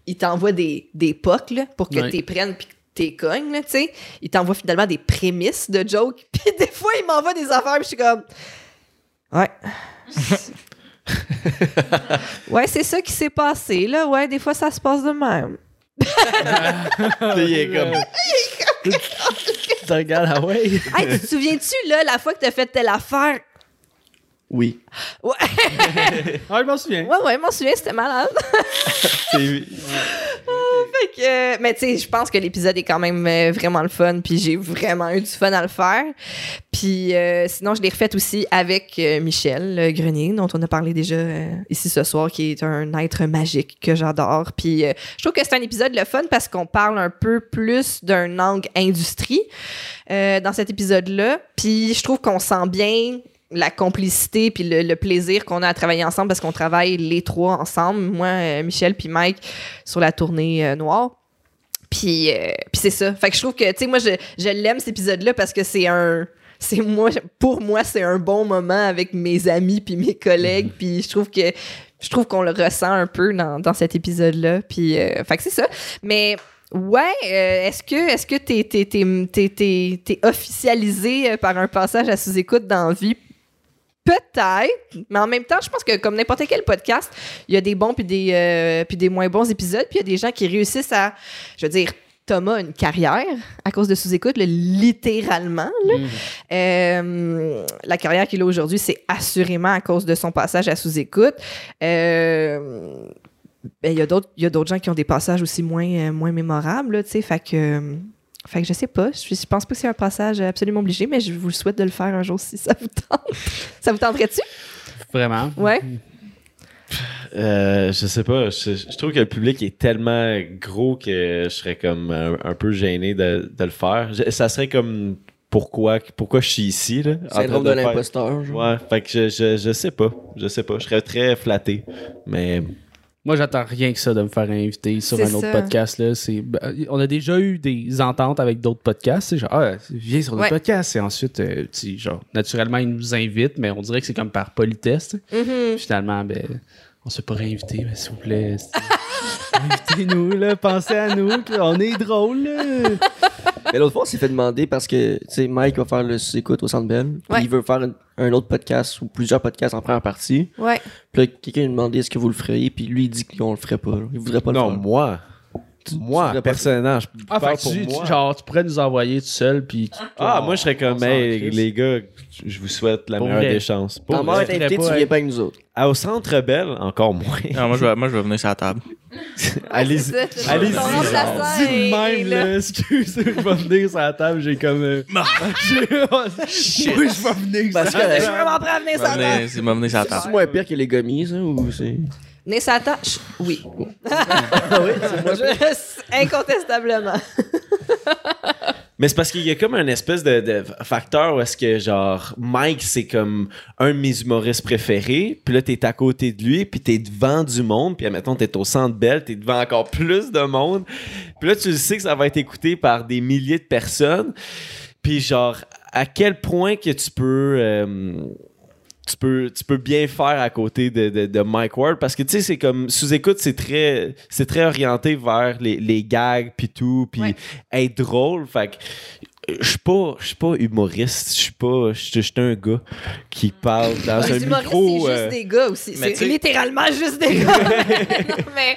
il t'envoie des, des pocs là, pour que tu prennes puis que t'es cognes, là, tu sais. Il t'envoie finalement des prémices de jokes, puis des fois, il m'envoie des affaires, puis je suis comme... Ouais. ouais, c'est ça qui s'est passé, là. Ouais, des fois, ça se passe de même. Il est comme. tu regardes, ah ouais. Hey, tu te souviens-tu, là, la fois que t'as fait telle affaire? Oui. Ouais, Ah, je m'en souviens. ouais, ouais, je m'en souviens, c'était malade. C'est- Fait que, euh, mais tu sais, je pense que l'épisode est quand même euh, vraiment le fun, puis j'ai vraiment eu du fun à le faire. Puis euh, sinon, je l'ai refait aussi avec euh, Michel euh, Grenier, dont on a parlé déjà euh, ici ce soir, qui est un être magique que j'adore. Puis euh, je trouve que c'est un épisode le fun parce qu'on parle un peu plus d'un angle industrie euh, dans cet épisode-là. Puis je trouve qu'on sent bien la complicité puis le, le plaisir qu'on a à travailler ensemble parce qu'on travaille les trois ensemble, moi, euh, Michel puis Mike, sur la tournée euh, noire. Puis, euh, puis c'est ça. Fait que je trouve que, tu sais, moi, je, je l'aime cet épisode-là parce que c'est un. C'est moi, pour moi, c'est un bon moment avec mes amis puis mes collègues. Puis je trouve que je trouve qu'on le ressent un peu dans, dans cet épisode-là. Puis, euh, fait que c'est ça. Mais ouais, euh, est-ce que est-ce que t'es t'es officialisé par un passage à sous-écoute dans vie? Peut-être, mais en même temps, je pense que comme n'importe quel podcast, il y a des bons puis des, euh, puis des moins bons épisodes, puis il y a des gens qui réussissent à, je veux dire, Thomas a une carrière à cause de sous-écoute, littéralement. là. Euh, la carrière qu'il a aujourd'hui, c'est assurément à cause de son passage à sous-écoute. Euh, ben, il y a d'autres il y a d'autres gens qui ont des passages aussi moins, euh, moins mémorables, tu sais, fait que... euh, fait que je sais pas, je, je pense pas que c'est un passage absolument obligé, mais je vous le souhaite de le faire un jour si ça vous tente. ça vous tenterait-tu? Vraiment. Ouais. Euh, je sais pas. Je, je trouve que le public est tellement gros que je serais comme un, un peu gêné de, de le faire. Je- ça serait comme pourquoi, pourquoi je suis ici là. Syndrome de faire- l'imposteur. Ouais, fait que je, je, je sais pas. Je sais pas. Je serais très flatté. Mais Moi, j'attends rien que ça de me faire inviter sur un autre podcast. Là. C'est, ben, on a déjà eu des ententes avec d'autres podcasts. C'est genre, ah, viens sur notre Ouais. podcast. Et ensuite, euh, genre, naturellement, ils nous invitent, mais on dirait que c'est comme par politesse. Mhm. Finalement, ben, on se pas réinviter, mais s'il vous plaît. Invitez-nous, là, pensez à nous, on est drôle. Mais l'autre fois, on s'est fait demander parce que, tu sais, Mike va faire le écoute au Centre Bell. Ouais. Il veut faire un, un autre podcast ou plusieurs podcasts en première partie. Ouais. Puis là, quelqu'un lui a demandé est-ce que vous le feriez, puis lui, il dit qu'on le ferait pas. là. Il voudrait pas Non, le faire. moi. Tu Moi, pas- personnellement, je Ah, parle pour tu, moi. tu- genre, tu pourrais nous envoyer tout seul, puis. Ah, moi, je serais comme, hey, les gars, je vous souhaite la Pour meilleure vrai. des chances. Pour Ta mère tu viens pas avec nous autres. Ah, au centre belle, encore moins. Non, moi, je vais, moi, je vais venir sur la table. Allez-y. Allez-y, Dis de même, là. excuse, je vais venir sur la table, j'ai comme. euh, Oui, je vais venir. Parce ça. que- Je suis vraiment prêt à venir Je vais ça. venir- C'est m'a venir sur la table. C'est moins pire que les gommis, ça, ou c'est. Ça tâche? Oui. Oui, c'est. Je- Incontestablement. Mais c'est parce qu'il y a comme un espèce de, de facteur où est-ce que, genre, Mike, c'est comme un de mes humoristes préférés, puis là, t'es à côté de lui, puis t'es devant du monde, puis admettons, t'es au centre belle, t'es devant encore plus de monde, puis là, tu le sais que ça va être écouté par des milliers de personnes, puis genre, à quel point que tu peux... euh, tu peux, tu peux bien faire à côté de, de, de Mike Ward parce que tu sais c'est comme sous-écoute c'est très c'est très orienté vers les, les gags puis tout puis Ouais. être drôle fait que euh, je suis pas je suis pas humoriste je suis pas je suis un gars qui parle dans un micro c'est euh, juste des gars aussi. C'est littéralement juste des gars. Non, mais...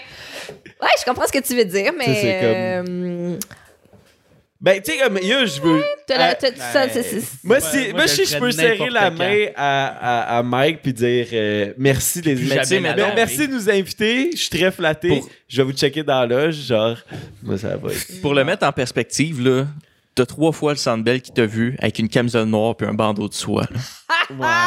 Ouais, je comprends ce que tu veux dire, mais... Tu sais, c'est comme- euh, ben tu sais comme yo je veux euh, moi, si, moi, je si peux serrer la main à, à, à Mike puis dire euh, merci mettons- la- merci de nous inviter. Je suis très flatté. Pour- je vais vous checker dans la loge genre moi ça va être Pour le mettre en perspective, là, t'as trois fois le Sandbell qui t'a vu avec une camisole noire puis un bandeau de soie. là.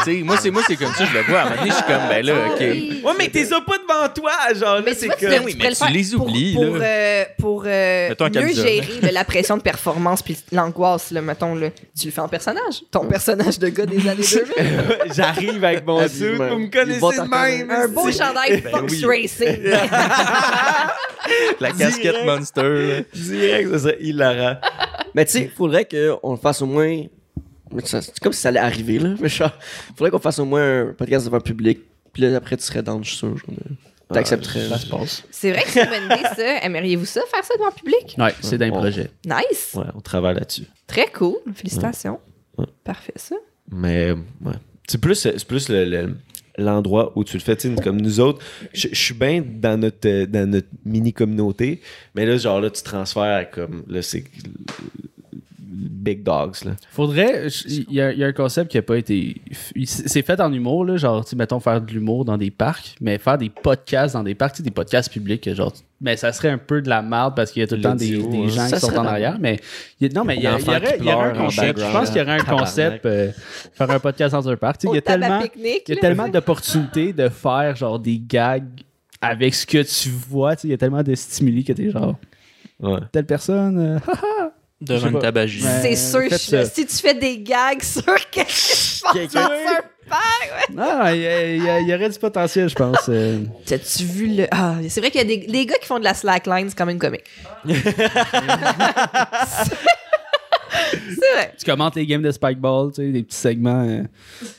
Tu sais, moi, c'est moi, c'est comme ça, je le vois. À un moment donné, je suis comme, ben là, OK. Ouais, mais t'es ça pas devant toi, genre là, Mais tu c'est comme. oui, mais tu faire les pour- oublies, pour, là. euh, pour euh, mieux gérer là, la pression de performance puis l'angoisse, là, mettons, là. tu le fais en personnage. Ton personnage de gars des années 2000. J'arrive avec mon suit, vous me connaissez de même. Un beau chandail Ben Fox oui. Racing. La casquette Monster. là. Direct, ça serait hilarant. Mais tu sais, faudrait qu'on le fasse au moins. C'est comme si ça allait arriver, là. Mais genre, faudrait qu'on fasse au moins un podcast devant le public. Puis là, après, tu serais dans, je suis sûr. genre, T'accepterais. Ça se passe. C'est vrai que c'est une bonne idée, ça. Aimeriez-vous ça, faire ça devant le public? Ouais, c'est d'un Bon. projet. Nice. Ouais, on travaille là-dessus. Très cool. Félicitations. Ouais. Parfait, ça. Mais, ouais. C'est plus, c'est plus le- le- l'endroit où tu le fais. Comme nous autres, je suis bien dans notre, euh, dans notre mini-communauté, mais là, genre, là, tu transfères comme. Là, c'est. Big dogs, là. Faudrait. Il y, a- un concept qui a pas été. C'est fait en humour, là, genre, mettons, faire de l'humour dans des parcs, mais faire des podcasts dans des parcs, des podcasts publics, genre. Mais ça serait un peu de la merde parce qu'il y a tout le temps des, des hein. gens Ça qui sont en la arrière. Mais il y a- non, mais il y, a- il y L'enfant aurait, il y aurait un concept. Je pense qu'il y aurait un concept. euh, faire un podcast dans un parc. Tu sais, Il y a tellement. pique-nique, Il y a là. tellement d'opportunités de faire genre des gags avec ce que tu vois. tu sais, Il y a tellement de stimuli que t'es genre Ouais. telle personne. euh, Devant une tabagie. Ouais. C'est sûr, je- ça. si tu fais des gags sur quelqu'un qui passe Quelqu'un- dans un parc, Ah, il y, a- il y a- il y aurait du potentiel, je pense. euh. T'as-tu vu le. Ah, c'est vrai qu'il y a des les gars qui font de la slackline, c'est quand même comique. c'est vrai. tu commentes les games de Spikeball, tu sais, des petits segments euh,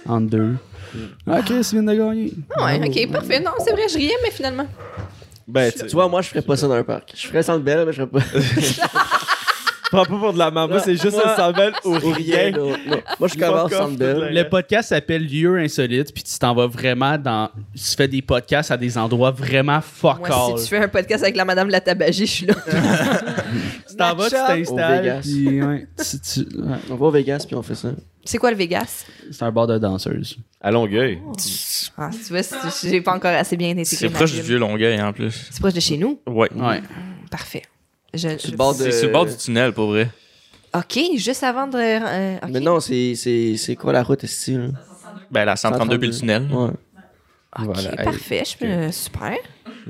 entre deux. Ah, Chris vient de gagner. Ah ouais, ok, parfait. Non, c'est vrai, je riais, mais finalement. Ben, tu Tu vois, moi, je ferais pas ça dans un parc. Je ferais ça de belle, mais je ferais pas. prends pas pour de la merde. Moi, c'est juste un sandbell ou Ou rien. rien. non, non. Moi, je commence. Le podcast s'appelle Lieu insolite, puis tu t'en vas vraiment dans. Tu fais des podcasts à des endroits vraiment fuck Moi, all. si tu fais un podcast avec la madame de la tabagie, je suis là. Tu t'en vas, tu Au t'installes, Vegas. puis ouais, tu- tu- ouais. On va au Vegas, puis on fait ça. C'est quoi le Vegas? c'est un bar de danseuses. À Longueuil. Ah, tu vois, j'ai pas encore assez bien intégré. C'est proche du vieux Longueuil en plus. C'est proche de chez nous? Ouais. Ouais. Parfait. Je, je- le bord de- C'est sur le bord du tunnel, pour vrai. Ok, juste avant de. euh. Mais non, c'est- c'est c'est quoi la route, ici, là? Ben, la 132 puis le tunnel. Ouais. Ok, Voilà. Parfait. Je me... Super.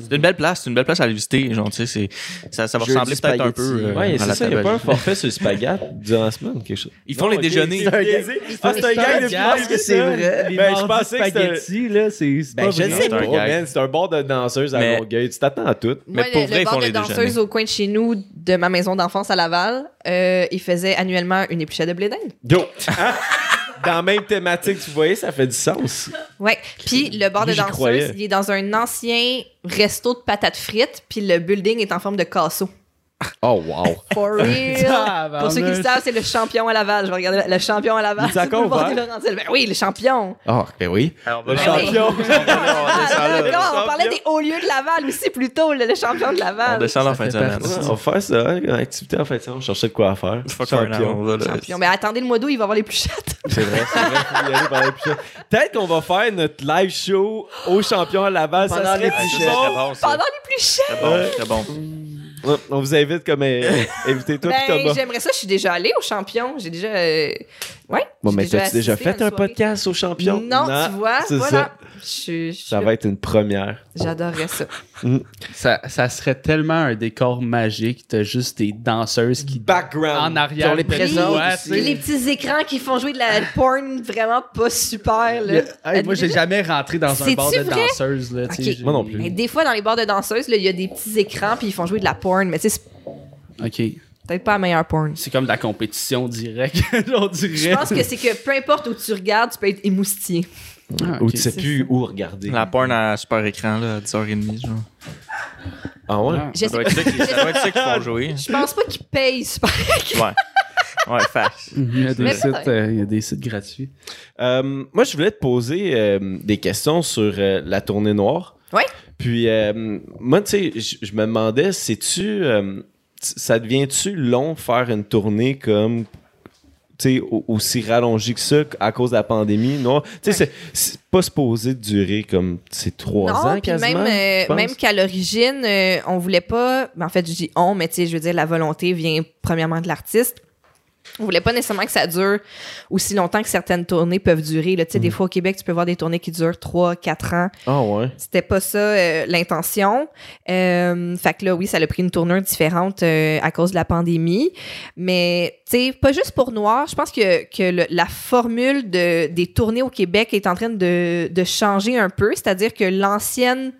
C'est une belle place, c'est une belle place à aller visiter. Genre, tu sais, c'est- ça, ça va ressembler peut-être un peu. euh, Ouais, à c'est la ça, il n'y a pas un forfait sur le spaghetti durant la semaine quelque chose? Ils font Non, les ok, déjeuners. c'est un gag. Ah, c'est un gag de plus que c'est vrai? Ben, je pensais que spaghetti, là, c'est Ben, pas je vrai. sais C'est un pas. C'est un bar de danseuses à Longueuil. Tu t'attends à tout. Mais pour vrai, le ils font de les danseuse déjeuners. au coin de chez nous, de ma maison d'enfance à Laval, euh, il faisait annuellement une épluchette de blé d'Inde. Yo! Dans la même thématique, tu voyais, ça fait du sens. Ouais. Puis le bar de j'y danseuse, croyais. il est dans un ancien resto de patates frites, puis le building est en forme de casseau. Oh, wow. For real. Pour ceux qui le savent, c'est le champion à Laval. Je vais regarder le, le champion à Laval. Il est encore sur le. Ben oui, le champion. Ah, ben oui. Alors, on Le champion. On on descend on champion. parlait des hauts lieux de Laval aussi plus tôt, le, le champion de On Laval. descend là en fin de fait semaine. On va faire ça, hein, une activité en fait. On cherchait de quoi faire. Fuck un an, on va là. Champion. Ben attendez le mois d'août, il va avoir les pluchettes. C'est vrai, c'est vrai. Peut-être qu'on va faire notre live show au champion à Laval. Pendant ça les plus c'est ça. Pendant les pluchettes. Très bon, très bon. On vous invite comme euh, invité toi Ben, Thomas. j'aimerais ça. Je suis déjà allée au champion. J'ai déjà. euh, Ouais. Bon, mais t'as-tu déjà fait un soirée. podcast au champion? Non, tu vois. c'est Voilà. ça. Je- je- Ça va être une première. J'adorerais ça. Ça, ça serait tellement un décor magique. T'as juste des danseuses qui Background. en arrière. On les. Puis les petits écrans qui font jouer de la porn vraiment pas super. Il y Là. a- Hey, moi, j'ai jamais rentré dans un bar de vrai? danseuses. Là, Moi non plus. Mais des fois, dans les bars de danseuses, il y a des petits écrans puis ils font jouer de la porn. Mais tu sais, c'est Ok. Peut-être pas la meilleure porn. C'est comme de la compétition directe, on dirait. Je pense que c'est que peu importe où tu regardes, tu peux être émoustillé. Ah, Ou tu sais plus où regarder. La porn à super écran, là, à 10h30, genre. Ah ouais? Ah. Ça doit être ça qui- ça doit être ça qu'ils font jouer. Je pense pas qu'ils payent super. Ouais. Ouais, fact. Il y a des, Mais sites, peut-être. euh, il y a des sites gratuits. Euh, moi, je voulais te poser euh, des questions sur euh, la tournée noire. Ouais. Puis, euh, moi, tu sais, je me demandais, sais-tu, euh, ça devient-tu long faire une tournée comme, tu sais, au- aussi rallongée que ça à cause de la pandémie? Non, tu sais, c'est- c'est pas supposé durer comme, trois non, ans quasiment. même, euh, même qu'à l'origine, euh, on voulait pas. ben, en fait, je dis on, mais tu sais, je veux dire, la volonté vient premièrement de l'artiste. On voulait pas nécessairement que ça dure aussi longtemps que certaines tournées peuvent durer. Là. Tu sais, Des fois au Québec, tu peux voir des tournées qui durent 3, 4 ans. Ah ouais. C'était pas ça euh, l'intention. Euh, fait que là, oui, ça a pris une tournure différente euh, à cause de la pandémie. Mais, tu sais, pas juste pour Noir. Je pense que, que le- la formule de, des tournées au Québec est en train de, de changer un peu. C'est-à-dire que l'ancienne,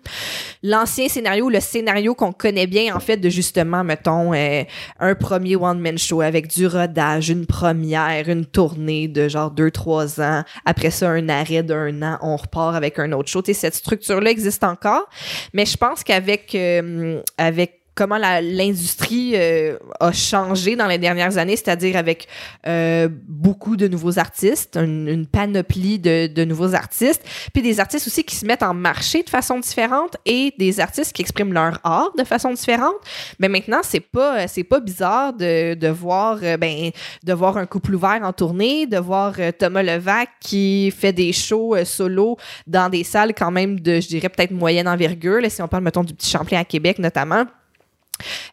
l'ancien scénario, le scénario qu'on connaît bien, en fait, de justement, mettons, un premier one-man show avec du rodage, une première, une tournée de genre deux, trois ans. Après ça, un arrêt d'un an, on repart avec un autre show. Tu sais, cette structure-là existe encore. Mais je pense qu'avec euh, avec comment l'industrie euh, a changé dans les dernières années, c'est-à-dire avec euh, beaucoup de nouveaux artistes, une, une panoplie de, de nouveaux artistes, puis des artistes aussi qui se mettent en marché de façon différente et des artistes qui expriment leur art de façon différente. Mais maintenant, c'est pas c'est pas bizarre de, de voir euh, ben de voir un couple ouvert en tournée, de voir euh, Thomas Levac qui fait des shows euh, solo dans des salles quand même de je dirais peut-être moyenne envergure, là, si on parle mettons du petit Champlain à Québec notamment.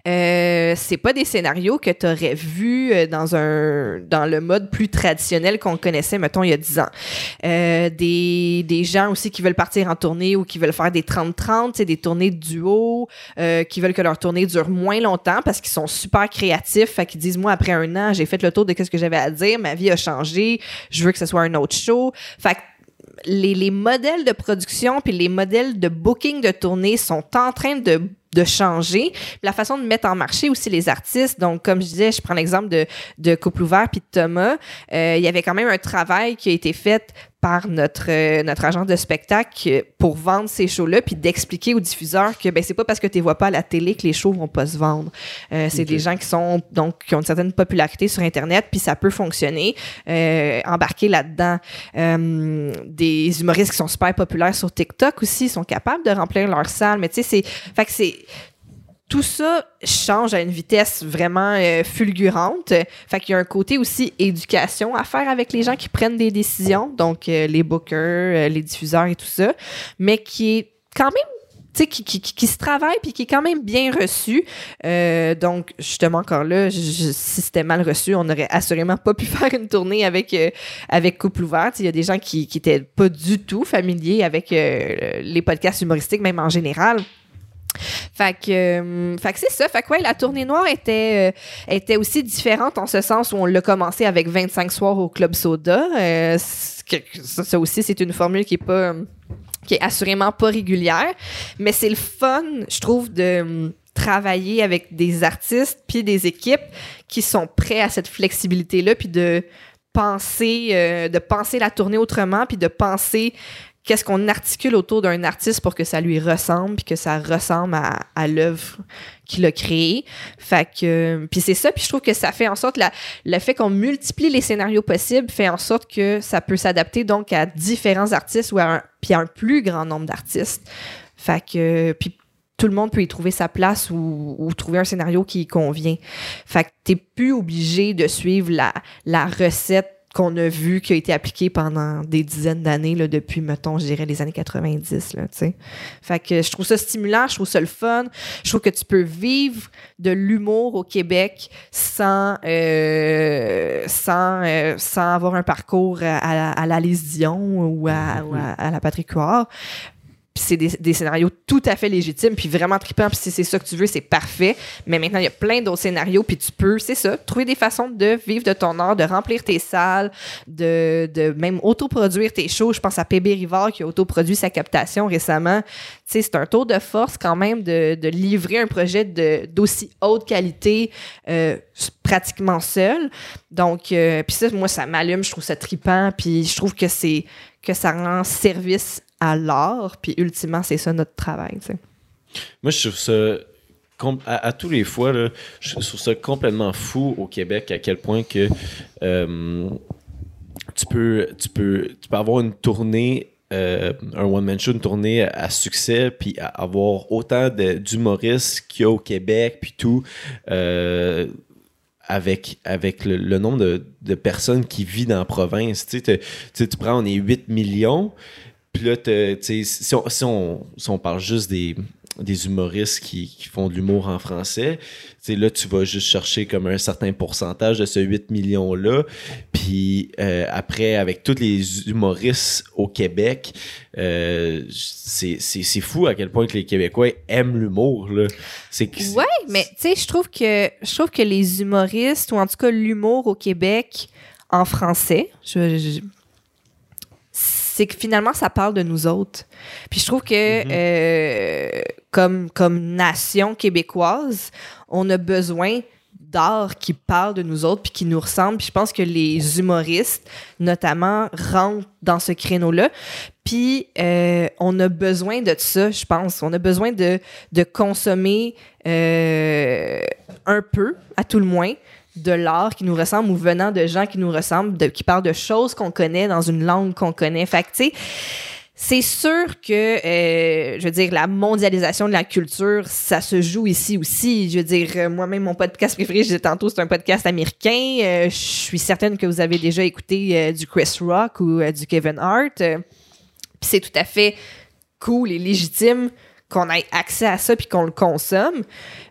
Euh, c'est pas des scénarios que tu aurais vus euh, dans un dans le mode plus traditionnel qu'on connaissait mettons il y a 10 ans. Euh, des, des gens aussi qui veulent partir en tournée ou qui veulent faire des 30-30, c'est des tournées de duo, euh, qui veulent que leur tournée dure moins longtemps parce qu'ils sont super créatifs, fait qu'ils disent moi après un an, j'ai fait le tour de ce que j'avais à dire, ma vie a changé, je veux que ce soit un autre show. Fait que les, les modèles de production puis les modèles de booking de tournée sont en train de de changer. La façon de mettre en marché aussi les artistes. Donc, comme je disais, je prends l'exemple de, de Couple Ouvert puis de Thomas. Euh, il y avait quand même un travail qui a été fait par notre, euh, notre agent de spectacle pour vendre ces shows-là puis d'expliquer aux diffuseurs que ben, c'est pas parce que tu les vois pas à la télé que les shows vont pas se vendre. Euh, c'est des gens qui sont donc qui ont une certaine popularité sur Internet puis ça peut fonctionner. Euh, embarquer là-dedans euh, des humoristes qui sont super populaires sur TikTok aussi sont capables de remplir leur salle. Mais tu sais, c'est. Fait que c'est tout ça change à une vitesse vraiment euh, fulgurante. Fait qu'il y a un côté aussi éducation à faire avec les gens qui prennent des décisions, donc euh, les bookers, euh, les diffuseurs et tout ça, mais qui est quand même qui, qui, qui, se travaille puis qui est quand même bien reçu. Donc, justement, encore là, je- si c'était mal reçu, on n'aurait assurément pas pu faire une tournée avec, avec Couple Ouvert. Tu sais, Il y a des gens qui qui étaient pas du tout familiers avec les podcasts humoristiques, même en général. Fait que, euh, fait que c'est ça. Fait que ouais, la tournée noire était, euh, était aussi différente en ce sens où on l'a commencé avec 25 soirs au Club Soda. Euh, ça, aussi, c'est une formule qui est pas qui est assurément pas régulière, mais c'est le fun, je trouve, de travailler avec des artistes puis des équipes qui sont prêts à cette flexibilité-là, puis de penser, de penser la tournée autrement, puis de penser qu'est-ce qu'on articule autour d'un artiste pour que ça lui ressemble, puis que ça ressemble à, à l'œuvre qu'il a créée. Fait que, euh, puis c'est ça, puis je trouve que ça fait en sorte, la, le fait qu'on multiplie les scénarios possibles fait en sorte que ça peut s'adapter donc à différents artistes ou à un, puis un plus grand nombre d'artistes. Fait que, puis tout le monde peut y trouver sa place ou, ou trouver un scénario qui y convient. Fait que t'es plus obligé de suivre la recette qu'on a vue qui a été appliquée pendant des dizaines d'années, là, depuis, mettons, je dirais les années 90, là, tu sais. Fait que je trouve ça stimulant, je trouve ça le fun. Je trouve que tu peux vivre de l'humour au Québec sans, euh, sans, euh, sans avoir un parcours à, à, à la ou à, ou à, à la Patrick Huard. Puis c'est des, scénarios tout à fait légitimes, puis vraiment trippants, puis si c'est ça que tu veux, c'est parfait. Mais maintenant, il y a plein d'autres scénarios, puis tu peux, c'est ça, trouver des façons de vivre de ton art, de remplir tes salles, de, de même autoproduire tes shows. Je pense à PB Rivard qui a autoproduit sa captation récemment. Tu sais, c'est un tour de force quand même de, de livrer un projet d'aussi haute qualité euh, pratiquement seul. Donc, euh, puis ça, moi, ça m'allume, je trouve ça trippant, puis je trouve que c'est que ça rend service à l'art, puis ultimement, c'est ça notre travail. Moi, je trouve ça. À, tous les fois, là, je trouve ça complètement fou au Québec à quel point que euh, tu, peux, tu, peux, tu peux avoir une tournée, euh, un one-man show, une tournée à succès, puis avoir autant d'humoristes qu'il y a au Québec, puis tout. euh, avec, avec le, nombre de, personnes qui vivent dans la province. Tu sais, tu prends, on est 8 millions, puis là, si on, si, on, si on parle juste des, des humoristes qui, qui font de l'humour en français, là, tu vas juste chercher comme un certain pourcentage de ce 8 millions-là. Puis euh, après, avec tous les humoristes au Québec, euh, c'est fou à quel point que les Québécois aiment l'humour. Ouais, mais tu sais, je trouve que je trouve que les humoristes ou en tout cas l'humour au Québec en français, je- je- c'est que finalement ça parle de nous autres. Puis je trouve que euh, comme comme nation québécoise, on a besoin d'art qui parle de nous autres puis qui nous ressemble. Puis je pense que les humoristes, notamment, rentrent dans ce créneau-là. Puis euh, on a besoin de ça, je pense. On a besoin de, de consommer euh, un peu, à tout le moins, de l'art qui nous ressemble ou venant de gens qui nous ressemblent, qui parlent de choses qu'on connaît dans une langue qu'on connaît. Fait tu sais, c'est sûr que, euh, je veux dire, la mondialisation de la culture, ça se joue ici aussi. Je veux dire, euh, moi-même, mon podcast préféré, je disais tantôt, c'est un podcast américain. Euh, je suis certaine que vous avez déjà écouté du Chris Rock ou du Kevin Hart. Puis c'est tout à fait cool et légitime qu'on ait accès à ça puis qu'on le consomme.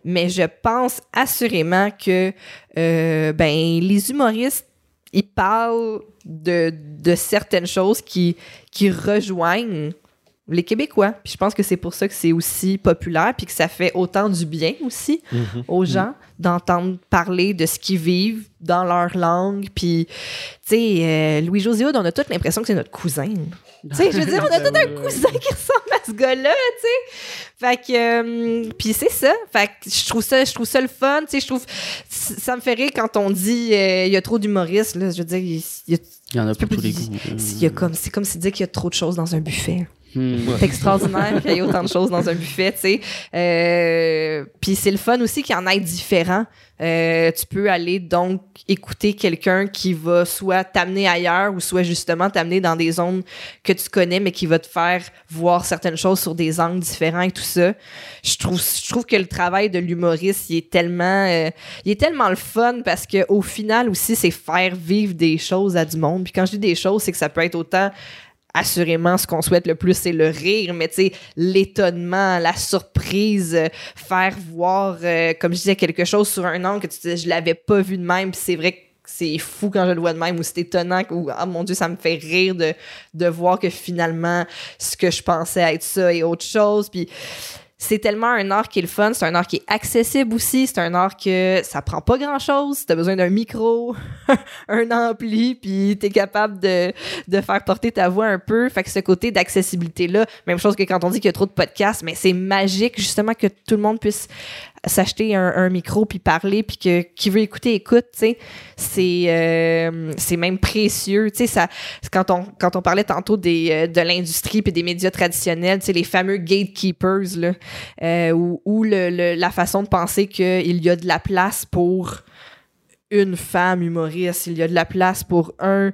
Mais je pense assurément que euh, ben, les humoristes, ils parlent de, de certaines choses qui, qui rejoignent les Québécois. Puis je pense que c'est pour ça que c'est aussi populaire puis que ça fait autant du bien aussi aux gens d'entendre parler de ce qu'ils vivent dans leur langue. Puis, tu sais, euh, Louis-José on a toute l'impression que c'est notre cousin. Tu sais, je veux dire, on a tout un cousin qui ressemble ce gars-là, tu sais. Fait que, euh, puis c'est ça. Fait que je trouve ça, je trouve ça le fun, tu sais, je trouve, ça me fait rire quand on dit, euh, il y a trop d'humoristes, là, je veux dire, il y a, Il y en a pour tous les goûts. y a comme, c'est comme si dire qu'il y a trop de choses dans un buffet. Hmm. C'est extraordinaire qu'il y ait autant de choses dans un buffet, tu sais. Euh, Puis c'est le fun aussi qu'il y en ait différents. Euh, tu peux aller donc écouter quelqu'un qui va soit t'amener ailleurs ou soit justement t'amener dans des zones que tu connais mais qui va te faire voir certaines choses sur des angles différents et tout ça. Je trouve je trouve que le travail de l'humoriste il est tellement euh, il est tellement le fun parce que au final aussi c'est faire vivre des choses à du monde. Puis quand je dis des choses c'est que ça peut être autant assurément, ce qu'on souhaite le plus, c'est le rire, mais tu sais, l'étonnement, la surprise, euh, faire voir, euh, comme je disais, quelque chose sur un angle que tu disais, je l'avais pas vu de même, c'est vrai que c'est fou quand je le vois de même, ou c'est étonnant, ou ah mon Dieu, ça me fait rire de, de voir que finalement, ce que je pensais être ça est autre chose, puis c'est tellement un art qui est le fun, c'est un art qui est accessible aussi, c'est un art que ça prend pas grand chose, t'as besoin d'un micro, un ampli, puis t'es capable de, de faire porter ta voix un peu. Fait que ce côté d'accessibilité-là, même chose que quand on dit qu'il y a trop de podcasts, mais c'est magique justement que tout le monde puisse s'acheter un, micro puis parler puis que qui veut écouter écoute c'est euh, c'est même précieux tu sais ça quand on quand on parlait tantôt des euh, de l'industrie puis des médias traditionnels tu sais les fameux gatekeepers là euh, ou, le, la façon de penser qu'il y a de la place pour une femme humoriste, il y a de la place pour un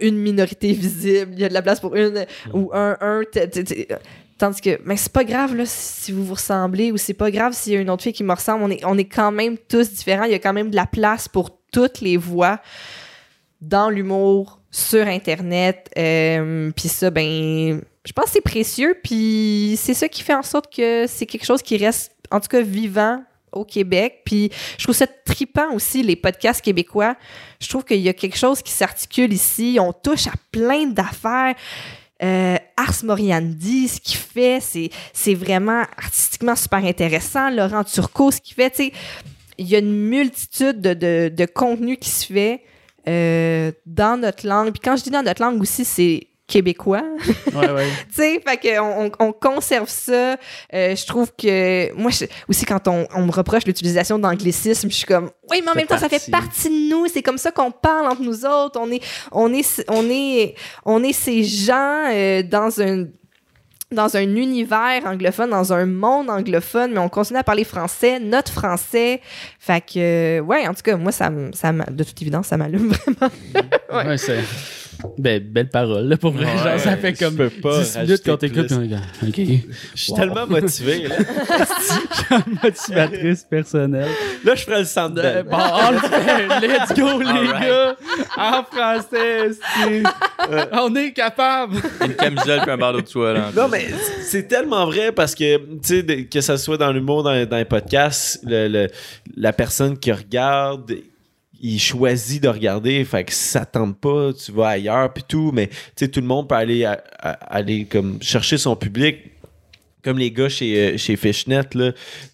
une minorité visible, il y a de la place pour une ou un tandis que mais c'est pas grave là si vous vous ressemblez ou c'est pas grave s'il y a une autre fille qui me ressemble, on est on est quand même tous différents, il y a quand même de la place pour toutes les voix dans l'humour sur internet euh, puis ça ben je pense que c'est précieux puis c'est ça qui fait en sorte que c'est quelque chose qui reste en tout cas vivant au Québec. Puis je trouve ça tripant aussi les podcasts québécois. Je trouve qu'il y a quelque chose qui s'articule ici. On touche à plein d'affaires euh, Ars Moriandi, ce qu'il fait, c'est, c'est vraiment artistiquement super intéressant. Laurent Turcot, ce qu'il fait, tu sais, il y a une multitude de, de, de contenus qui se fait euh, dans notre langue. Puis quand je dis dans notre langue aussi, c'est québécois. Ouais, ouais. tu sais, fait que on, on- on conserve ça. Euh, je trouve que moi je- aussi quand on, on me reproche l'utilisation d'anglicisme, je suis comme oui, mais en même temps ça fait partie. de nous. C'est comme ça qu'on parle entre nous autres. On est on est on est on est ces gens euh, dans un dans un univers anglophone, dans un monde anglophone, mais on continue à parler français, notre français. Fait que, ouais, en tout cas, moi, ça, ça de toute évidence, ça m'allume vraiment. Ouais. Ouais, c'est. Ben, belle parole, là, pour vrai. Ouais, genre, ça fait comme peux pas 10 minutes qu'on t'écoute. OK. Je suis Wow. tellement motivé. Là. Motivatrice personnelle. Là, je ferai le centre De- belle. bon, on le fait. Let's go, les gars. En français, c'est- on est capable. Une camisole puis un bandeau de soie, là. Non, mais c'est tellement vrai parce que, tu sais, que ça soit dans l'humour, dans, dans les podcasts, le- le- la personne qui regarde, il choisit de regarder, fait que si ça tente pas, tu vas ailleurs, puis tout, mais tu sais, tout le monde peut aller, à- à- aller comme chercher son public. Comme les gars chez, euh, chez Fishnet, là,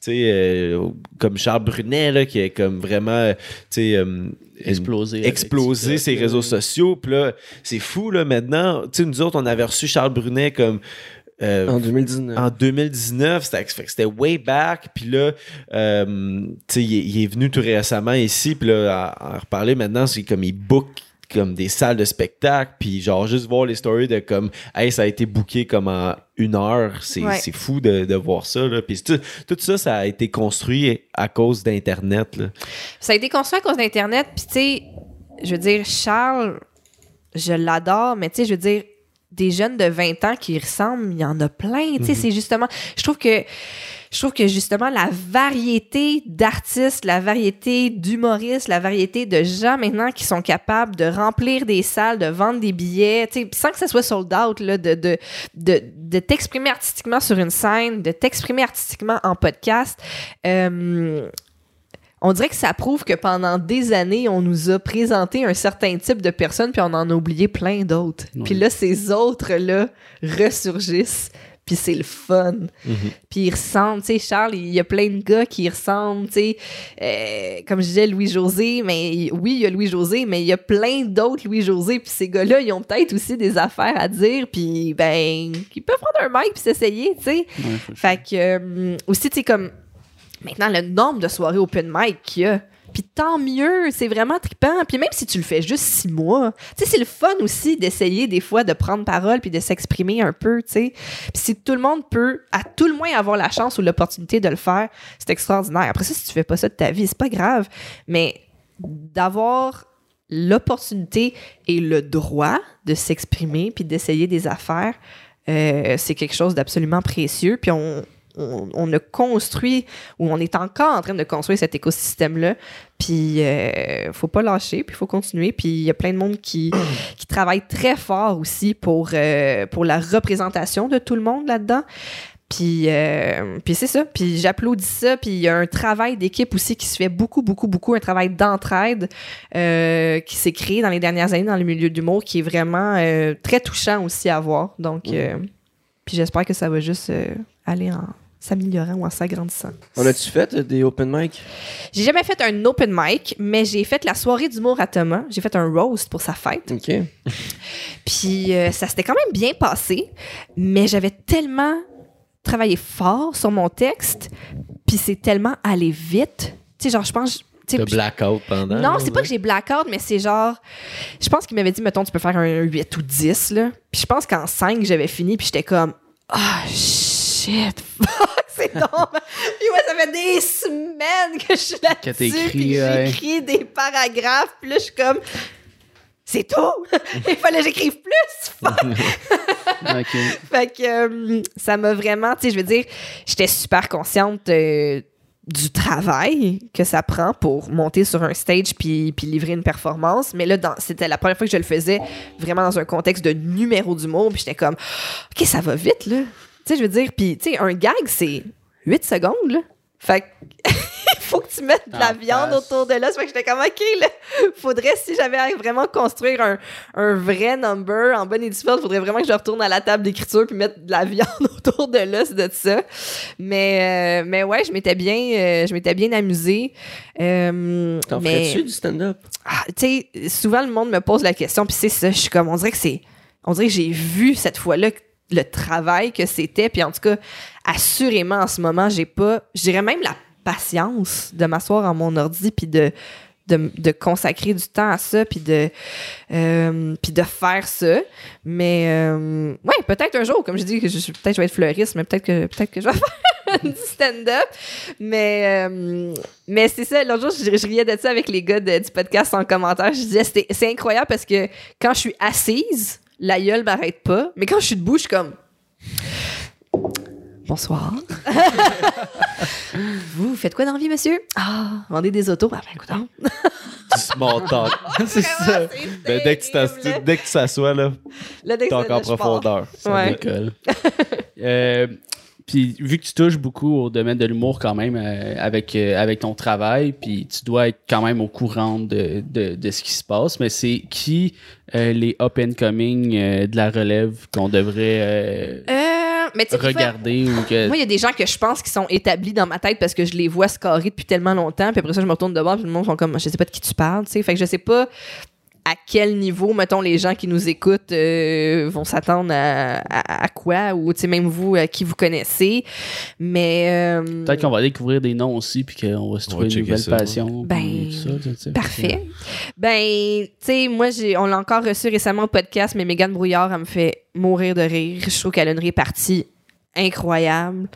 euh, comme Charles Brunet, là, qui est comme vraiment, euh, sais, euh, Exploser. exploser ses réseaux sociaux. Puis là, c'est fou, là, maintenant. Tu sais, nous autres, on avait reçu Charles Brunet comme... euh, En 2019. en 2019, c'était way back. Puis là, euh, tu sais, il, est- il est venu tout récemment ici. Puis là, à, à reparler maintenant, c'est comme il book comme des salles de spectacle. Puis genre, juste voir les stories de comme, hey, ça a été booké comme en une heure. C'est Ouais. fou de, de voir ça. Là. Puis tout, tout ça, ça a été construit à cause d'Internet. Ça a été construit à cause d'Internet. Puis, tu sais, je veux dire, Charles, je l'adore, mais tu sais, je veux dire, des jeunes de 20 ans qui y ressemblent, il y en a plein. Tu sais, c'est justement. Je trouve que. Je trouve que justement la variété d'artistes, la variété d'humoristes, la variété de gens maintenant qui sont capables de remplir des salles, de vendre des billets, tu sais, sans que ça soit sold out, là, de, de, de, de t'exprimer artistiquement sur une scène, de t'exprimer artistiquement en podcast. Euh, on dirait que ça prouve que pendant des années, on nous a présenté un certain type de personnes, puis on en a oublié plein d'autres. Puis là, ces autres-là ressurgissent, puis c'est le fun. Puis ils ressemblent, tu sais, Charles, il y a plein de gars qui ressemblent, tu sais, euh, comme je disais, Louis-José, mais oui, il y a Louis-José, mais il y a plein d'autres Louis-José, puis ces gars-là, ils ont peut-être aussi des affaires à dire, puis ben, ils peuvent prendre un mic puis s'essayer, tu sais. Ouais, Fait que, euh, aussi, tu sais, comme, maintenant, le nombre de soirées open mic qu'il y a. Puis tant mieux, c'est vraiment trippant. Puis même si tu le fais juste six mois, tu sais, c'est le fun aussi d'essayer des fois de prendre parole puis de s'exprimer un peu, tu sais. Puis si tout le monde peut, à tout le moins, avoir la chance ou l'opportunité de le faire, c'est extraordinaire. Après ça, si tu fais pas ça de ta vie, c'est pas grave. Mais d'avoir l'opportunité et le droit de s'exprimer puis d'essayer des affaires, euh, c'est quelque chose d'absolument précieux. Puis on, on, on a construit, ou on est encore en train de construire cet écosystème-là. Puis euh, faut pas lâcher, puis il faut continuer. Puis il y a plein de monde qui, qui travaille très fort aussi pour, euh, pour la représentation de tout le monde là-dedans. Puis, euh, puis c'est ça. Puis j'applaudis ça. Puis il y a un travail d'équipe aussi qui se fait beaucoup, beaucoup, beaucoup. Un travail d'entraide euh, qui s'est créé dans les dernières années dans le milieu d'humour qui est vraiment euh, très touchant aussi à voir. Donc, puis j'espère que ça va juste aller en, s'améliorant ou en s'agrandissant. On a-tu fait euh, des open mic? J'ai jamais fait un open mic, mais j'ai fait la soirée d'humour à Thomas. J'ai fait un roast pour sa fête. OK. Puis euh, ça s'était quand même bien passé, mais j'avais tellement travaillé fort sur mon texte, puis c'est tellement allé vite. Tu sais, genre, je pense. T'as blackout pendant. non, c'est pas que j'ai blackout, mais c'est genre. Je pense qu'il m'avait dit, mettons, tu peux faire un 8 ou 10, là. Puis je pense qu'en 5, j'avais fini, puis j'étais comme. Ah, shit, fuck, c'est dommage. puis ouais, ça fait des semaines que je suis Que là-dessus, t'écris, puis ouais. j'écris des paragraphes, puis là, je suis comme. C'est tout! Il fallait que j'écrive plus! Fuck! Fait que euh, ça m'a vraiment, tu sais, je veux dire, j'étais super consciente euh, du travail que ça prend pour monter sur un stage puis, puis livrer une performance. Mais là, c'était la première fois que je le faisais vraiment dans un contexte de numéro d'humour. Puis j'étais comme, OK, ça va vite, là. Tu sais, je veux dire, puis, tu sais, un gag, c'est 8 secondes, là. Fait que, il faut que tu mettes de la viande autour de là. Fait que j'étais comme, OK, là, faudrait, si j'avais à vraiment construire un, un vrai number en bonne et due forme, faudrait vraiment que je retourne à la table d'écriture puis mettre de la viande autour de l'os de ça. Mais, euh, mais ouais, je m'étais bien, euh, je m'étais bien amusée. Euh, T'en ferais-tu du stand-up? ah, tu sais, souvent le monde me pose la question, puis c'est ça, je suis comme, on dirait que c'est, on dirait que j'ai vu cette fois-là le travail que c'était, puis en tout cas, assurément en ce moment, j'ai pas, je dirais même la patience de m'asseoir à mon ordi puis de, de, consacrer du temps à ça puis de euh, de faire ça. Mais euh, ouais peut-être un jour comme je dis que je, peut-être je vais être fleuriste mais peut-être que peut-être que je vais faire du stand-up. Mais euh, mais c'est ça l'autre jour je, riais de ça avec les gars du podcast en commentaire. Je disais c'est incroyable parce que quand je suis assise la gueule m'arrête pas mais quand je suis debout je suis comme Bonsoir. vous faites quoi dans la vie, monsieur? Ah, vendez des autos. Ah, ben, écoute, Du small talk. c'est ça. Ben, dès que tu t'as- dès que tu s'assois, là, Là, t'es encore en profondeur. Ça Ouais. décolle. Euh, puis vu que tu touches beaucoup au domaine de l'humour quand même euh, avec, euh, avec ton travail, puis tu dois être quand même au courant de, de, de ce qui se passe, mais c'est qui euh, les up and coming de la relève qu'on devrait mais fois, regarder ou que Moi, il y a des gens que je pense qui sont établis dans ma tête parce que je les vois se carrer depuis tellement longtemps. Puis après ça, je me retourne de bord, puis le monde sont comme, je sais pas de qui tu parles, tu sais. Fait que je sais pas à quel niveau, mettons, les gens qui nous écoutent euh, vont s'attendre à, à- à quoi, ou tu sais, même vous, à qui vous connaissez. Mais. euh, peut-être qu'on va découvrir des noms aussi, puis qu'on va se trouver va une nouvelle ça, passion. Ben, ça. Parfait. Ben, tu sais, moi, j'ai, on l'a encore reçu récemment au podcast, mais Mégane Brouillard, elle me fait mourir de rire. Je trouve qu'elle a une répartie incroyable.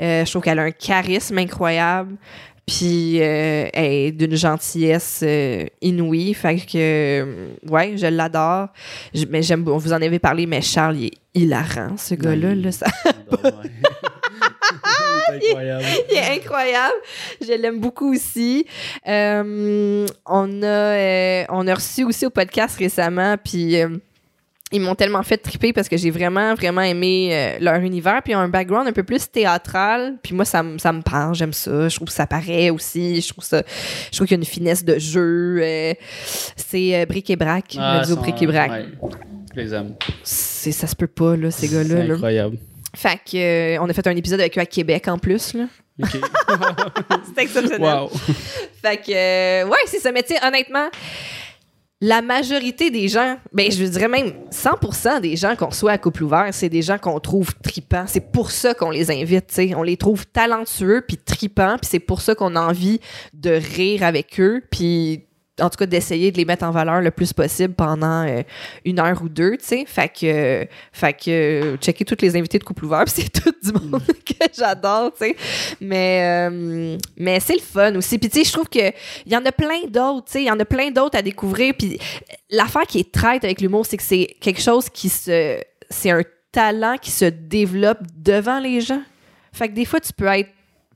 Euh, je trouve qu'elle a un charisme incroyable. Puis, euh, elle est d'une gentillesse euh, inouïe. Fait que, euh, ouais, je l'adore. Mais j'aime, on vous en avait parlé, mais Charles, il est hilarant, ce gars-là. Là, ça- incroyable. il est incroyable. Je l'aime beaucoup aussi. Euh, on, a, euh, on a reçu aussi au podcast récemment, puis euh, ils m'ont tellement fait triper parce que j'ai vraiment, vraiment aimé euh, leur univers. Puis ils ont un background un peu plus théâtral. Puis moi, ça, me- ça me parle, j'aime ça. Je trouve que ça paraît aussi. Je trouve ça. Je trouve qu'il y a une finesse de jeu. euh, c'est euh, Bric et Brac, Ah, le duo Bric et Brac. ouais. Je les aime. C'est- Ça se peut pas, là, ces C'est gars-là. là. incroyable. Fait que, euh, on a fait un épisode avec eux à Québec en plus. là. OK. C'était exceptionnel. wow. Fait que, ouais, c'est ça. Mais tu honnêtement, la majorité des gens, ben, je dirais même 100% des gens qu'on soit à couple ouvert, c'est des gens qu'on trouve tripants. C'est pour ça qu'on les invite, tu sais. On les trouve talentueux puis tripants, puis c'est pour ça qu'on a envie de rire avec eux, puis en tout cas d'essayer de les mettre en valeur le plus possible pendant euh, une heure ou deux, tu sais. Fait que, fait que, euh, checker toutes les invités de couple ouvert, c'est tout du monde que j'adore, tu sais. Mais, euh, mais c'est le fun aussi. Puis tu sais, je trouve que il y en a plein d'autres, tu sais, il y en a plein d'autres à découvrir. Puis l'affaire qui est traite avec l'humour, c'est que c'est quelque chose qui se, c'est un talent qui se développe devant les gens. Fait que des fois, tu peux être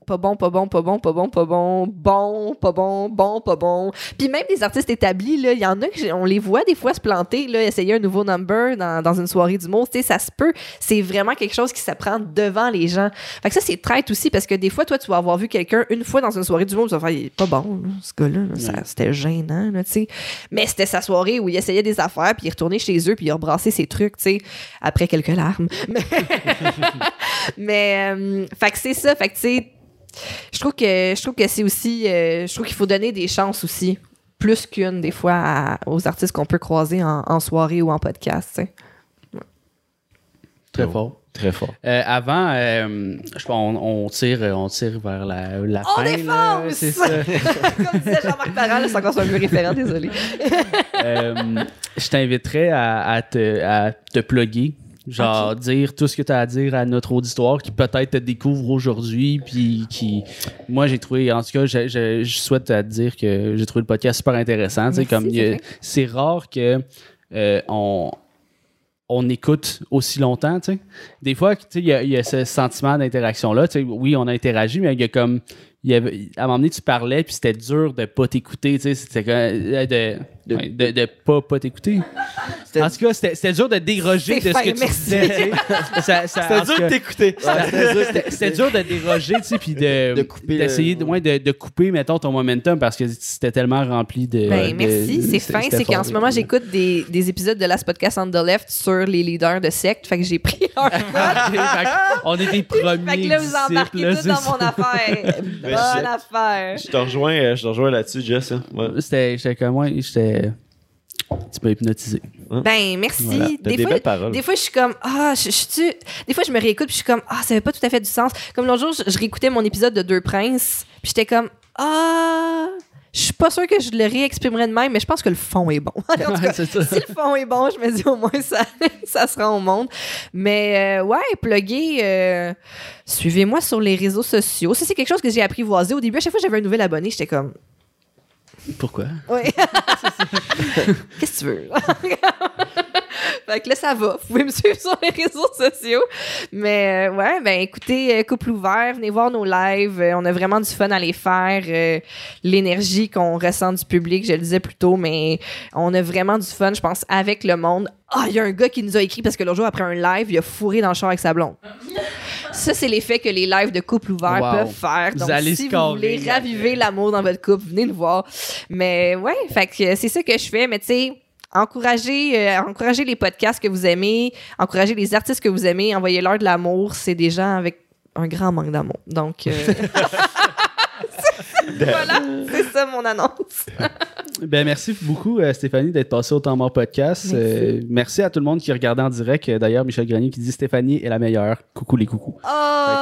pas bon, pas bon, pas bon, pas bon, pas bon, bon, pas bon, bon, pas bon. Puis même des artistes établis, il y en a que on les voit des fois se planter, là, essayer un nouveau number dans, dans une soirée. Tu sais, ça se peut. C'est vraiment quelque chose qui s'apprend devant les gens. Fait que ça, c'est traite aussi parce que des fois, toi, tu vas avoir vu quelqu'un une fois dans une soirée d'humour, tu vas faire, il est pas bon, là, ce gars-là. là. Ça- C'était gênant, là, tu sais. Mais c'était sa soirée où il essayait des affaires, puis il retournait chez eux, puis il a rebrassé ses trucs, tu sais, après quelques larmes. Mais, mais euh, fait que c'est ça. Fait que, tu sais, je trouve que je trouve que c'est aussi euh, je trouve qu'il faut donner des chances aussi plus qu'une des fois à- aux artistes qu'on peut croiser en, en soirée ou en podcast tu sais. Très fort. Très fort. Euh, avant, euh, je pense on, on tire, on tire vers la, la On fin. là, défonce! C'est ça. comme disait Jean-Marc Parent c'est encore son vieux référent désolé Euh, je t'inviterais à, à te, à te plugger. Genre, dire tout ce que tu as à dire à notre auditoire qui peut-être te découvre aujourd'hui. Puis qui. Moi, j'ai trouvé. En tout cas, je, je- je souhaite te dire que j'ai trouvé le podcast super intéressant. Tu sais, Merci, comme c'est rare que. euh, on, on écoute aussi longtemps, tu sais. Des fois, tu sais, il y, a- il y a ce sentiment d'interaction-là. Tu sais, oui, on a interagi, mais il y a comme. Y avait, à un moment donné, tu parlais, puis c'était dur de pas t'écouter, tu sais. C'était comme. euh, De, De- ouais, de, de pas, pas t'écouter. C'était- En tout cas, c'était c'était dur de déroger de ce que tu merci. disais, tu sais. Ça- ça- en tout cas, t'écouter. c'était- C'était dur de déroger, tu sais, puis de, De couper d'essayer le- de, ouais, de, de couper, mettons, ton momentum parce que c'était tellement rempli de. ben de- merci c'est c'était- fin c'était c'est qu'en ce moment j'écoute des, des épisodes de Last Podcast on the Left sur les leaders de secte fait que j'ai pris un on est des premiers. fait que là vous embarquez là, tout dans ça. mon affaire bonne je- affaire Je te rejoins, euh, je te rejoins là-dessus, Jess. hein. Ouais. C'était j'étais comme moi, j'étais. Tu m'as hypnotisé. ben merci Voilà. Des des fois belles. Des fois, je suis comme, ah, je, je suis- Des fois, je me réécoute, puis je suis comme, ah, ça avait pas tout à fait du sens. Comme l'autre jour, je, je réécoutais mon épisode de Deux Princes, puis j'étais comme, ah, je suis pas sûre que je le réexprimerais de même, mais je pense que le fond est bon. en tout cas, ça. si le fond est bon, je me dis au moins ça, ça se rend au monde. Mais euh, ouais, plugger, euh, suivez-moi sur les réseaux sociaux. Ça, c'est quelque chose que j'ai apprivoisé. Au début, à chaque fois que j'avais un nouvel abonné, j'étais comme, Pourquoi? oui. Qu'est-ce que tu veux? fait que là, ça va. Vous pouvez me suivre sur les réseaux sociaux. Mais euh, ouais, ben écoutez, euh, Couple Ouvert, venez voir nos lives. Euh, on a vraiment du fun à les faire. Euh, L'énergie qu'on ressent du public, je le disais plus tôt, mais on a vraiment du fun, je pense, avec le monde. Ah, il y a un gars qui nous a écrit parce que l'autre jour, après un live, il a fourré dans le char avec sa blonde. Ça, c'est l'effet que les lives de couple ouvert Wow. peuvent faire. Vous Donc, allez si vous voulez raviver l'amour dans votre couple, venez nous voir. Mais ouais, fait que c'est ça que je fais. Mais tu sais, encouragez, euh, encouragez les podcasts que vous aimez, encouragez les artistes que vous aimez, envoyez-leur de l'amour. C'est des gens avec un grand manque d'amour. Donc, euh, voilà, c'est ça mon annonce. Ben, merci beaucoup, euh, Stéphanie, d'être passée au temps mort podcast. Merci. Euh, merci à tout le monde qui regardait en direct. Euh, D'ailleurs, Michel Grenier qui dit Stéphanie est la meilleure. Coucou les coucous. Oh!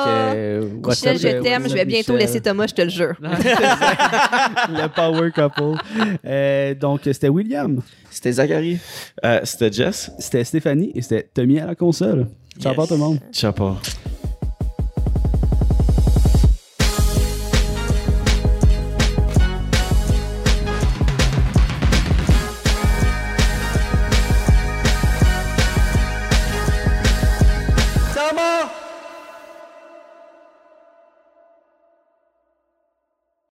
Que, euh, Michel, je t'aime. Je vais bientôt Michel? laisser Thomas, je te le jure. le power couple. Euh, donc, c'était William, C'était Zachary. Euh, C'était Jess. c'était Stéphanie et c'était Tommy à la console. Ciao Yes. tout le monde. Ciao.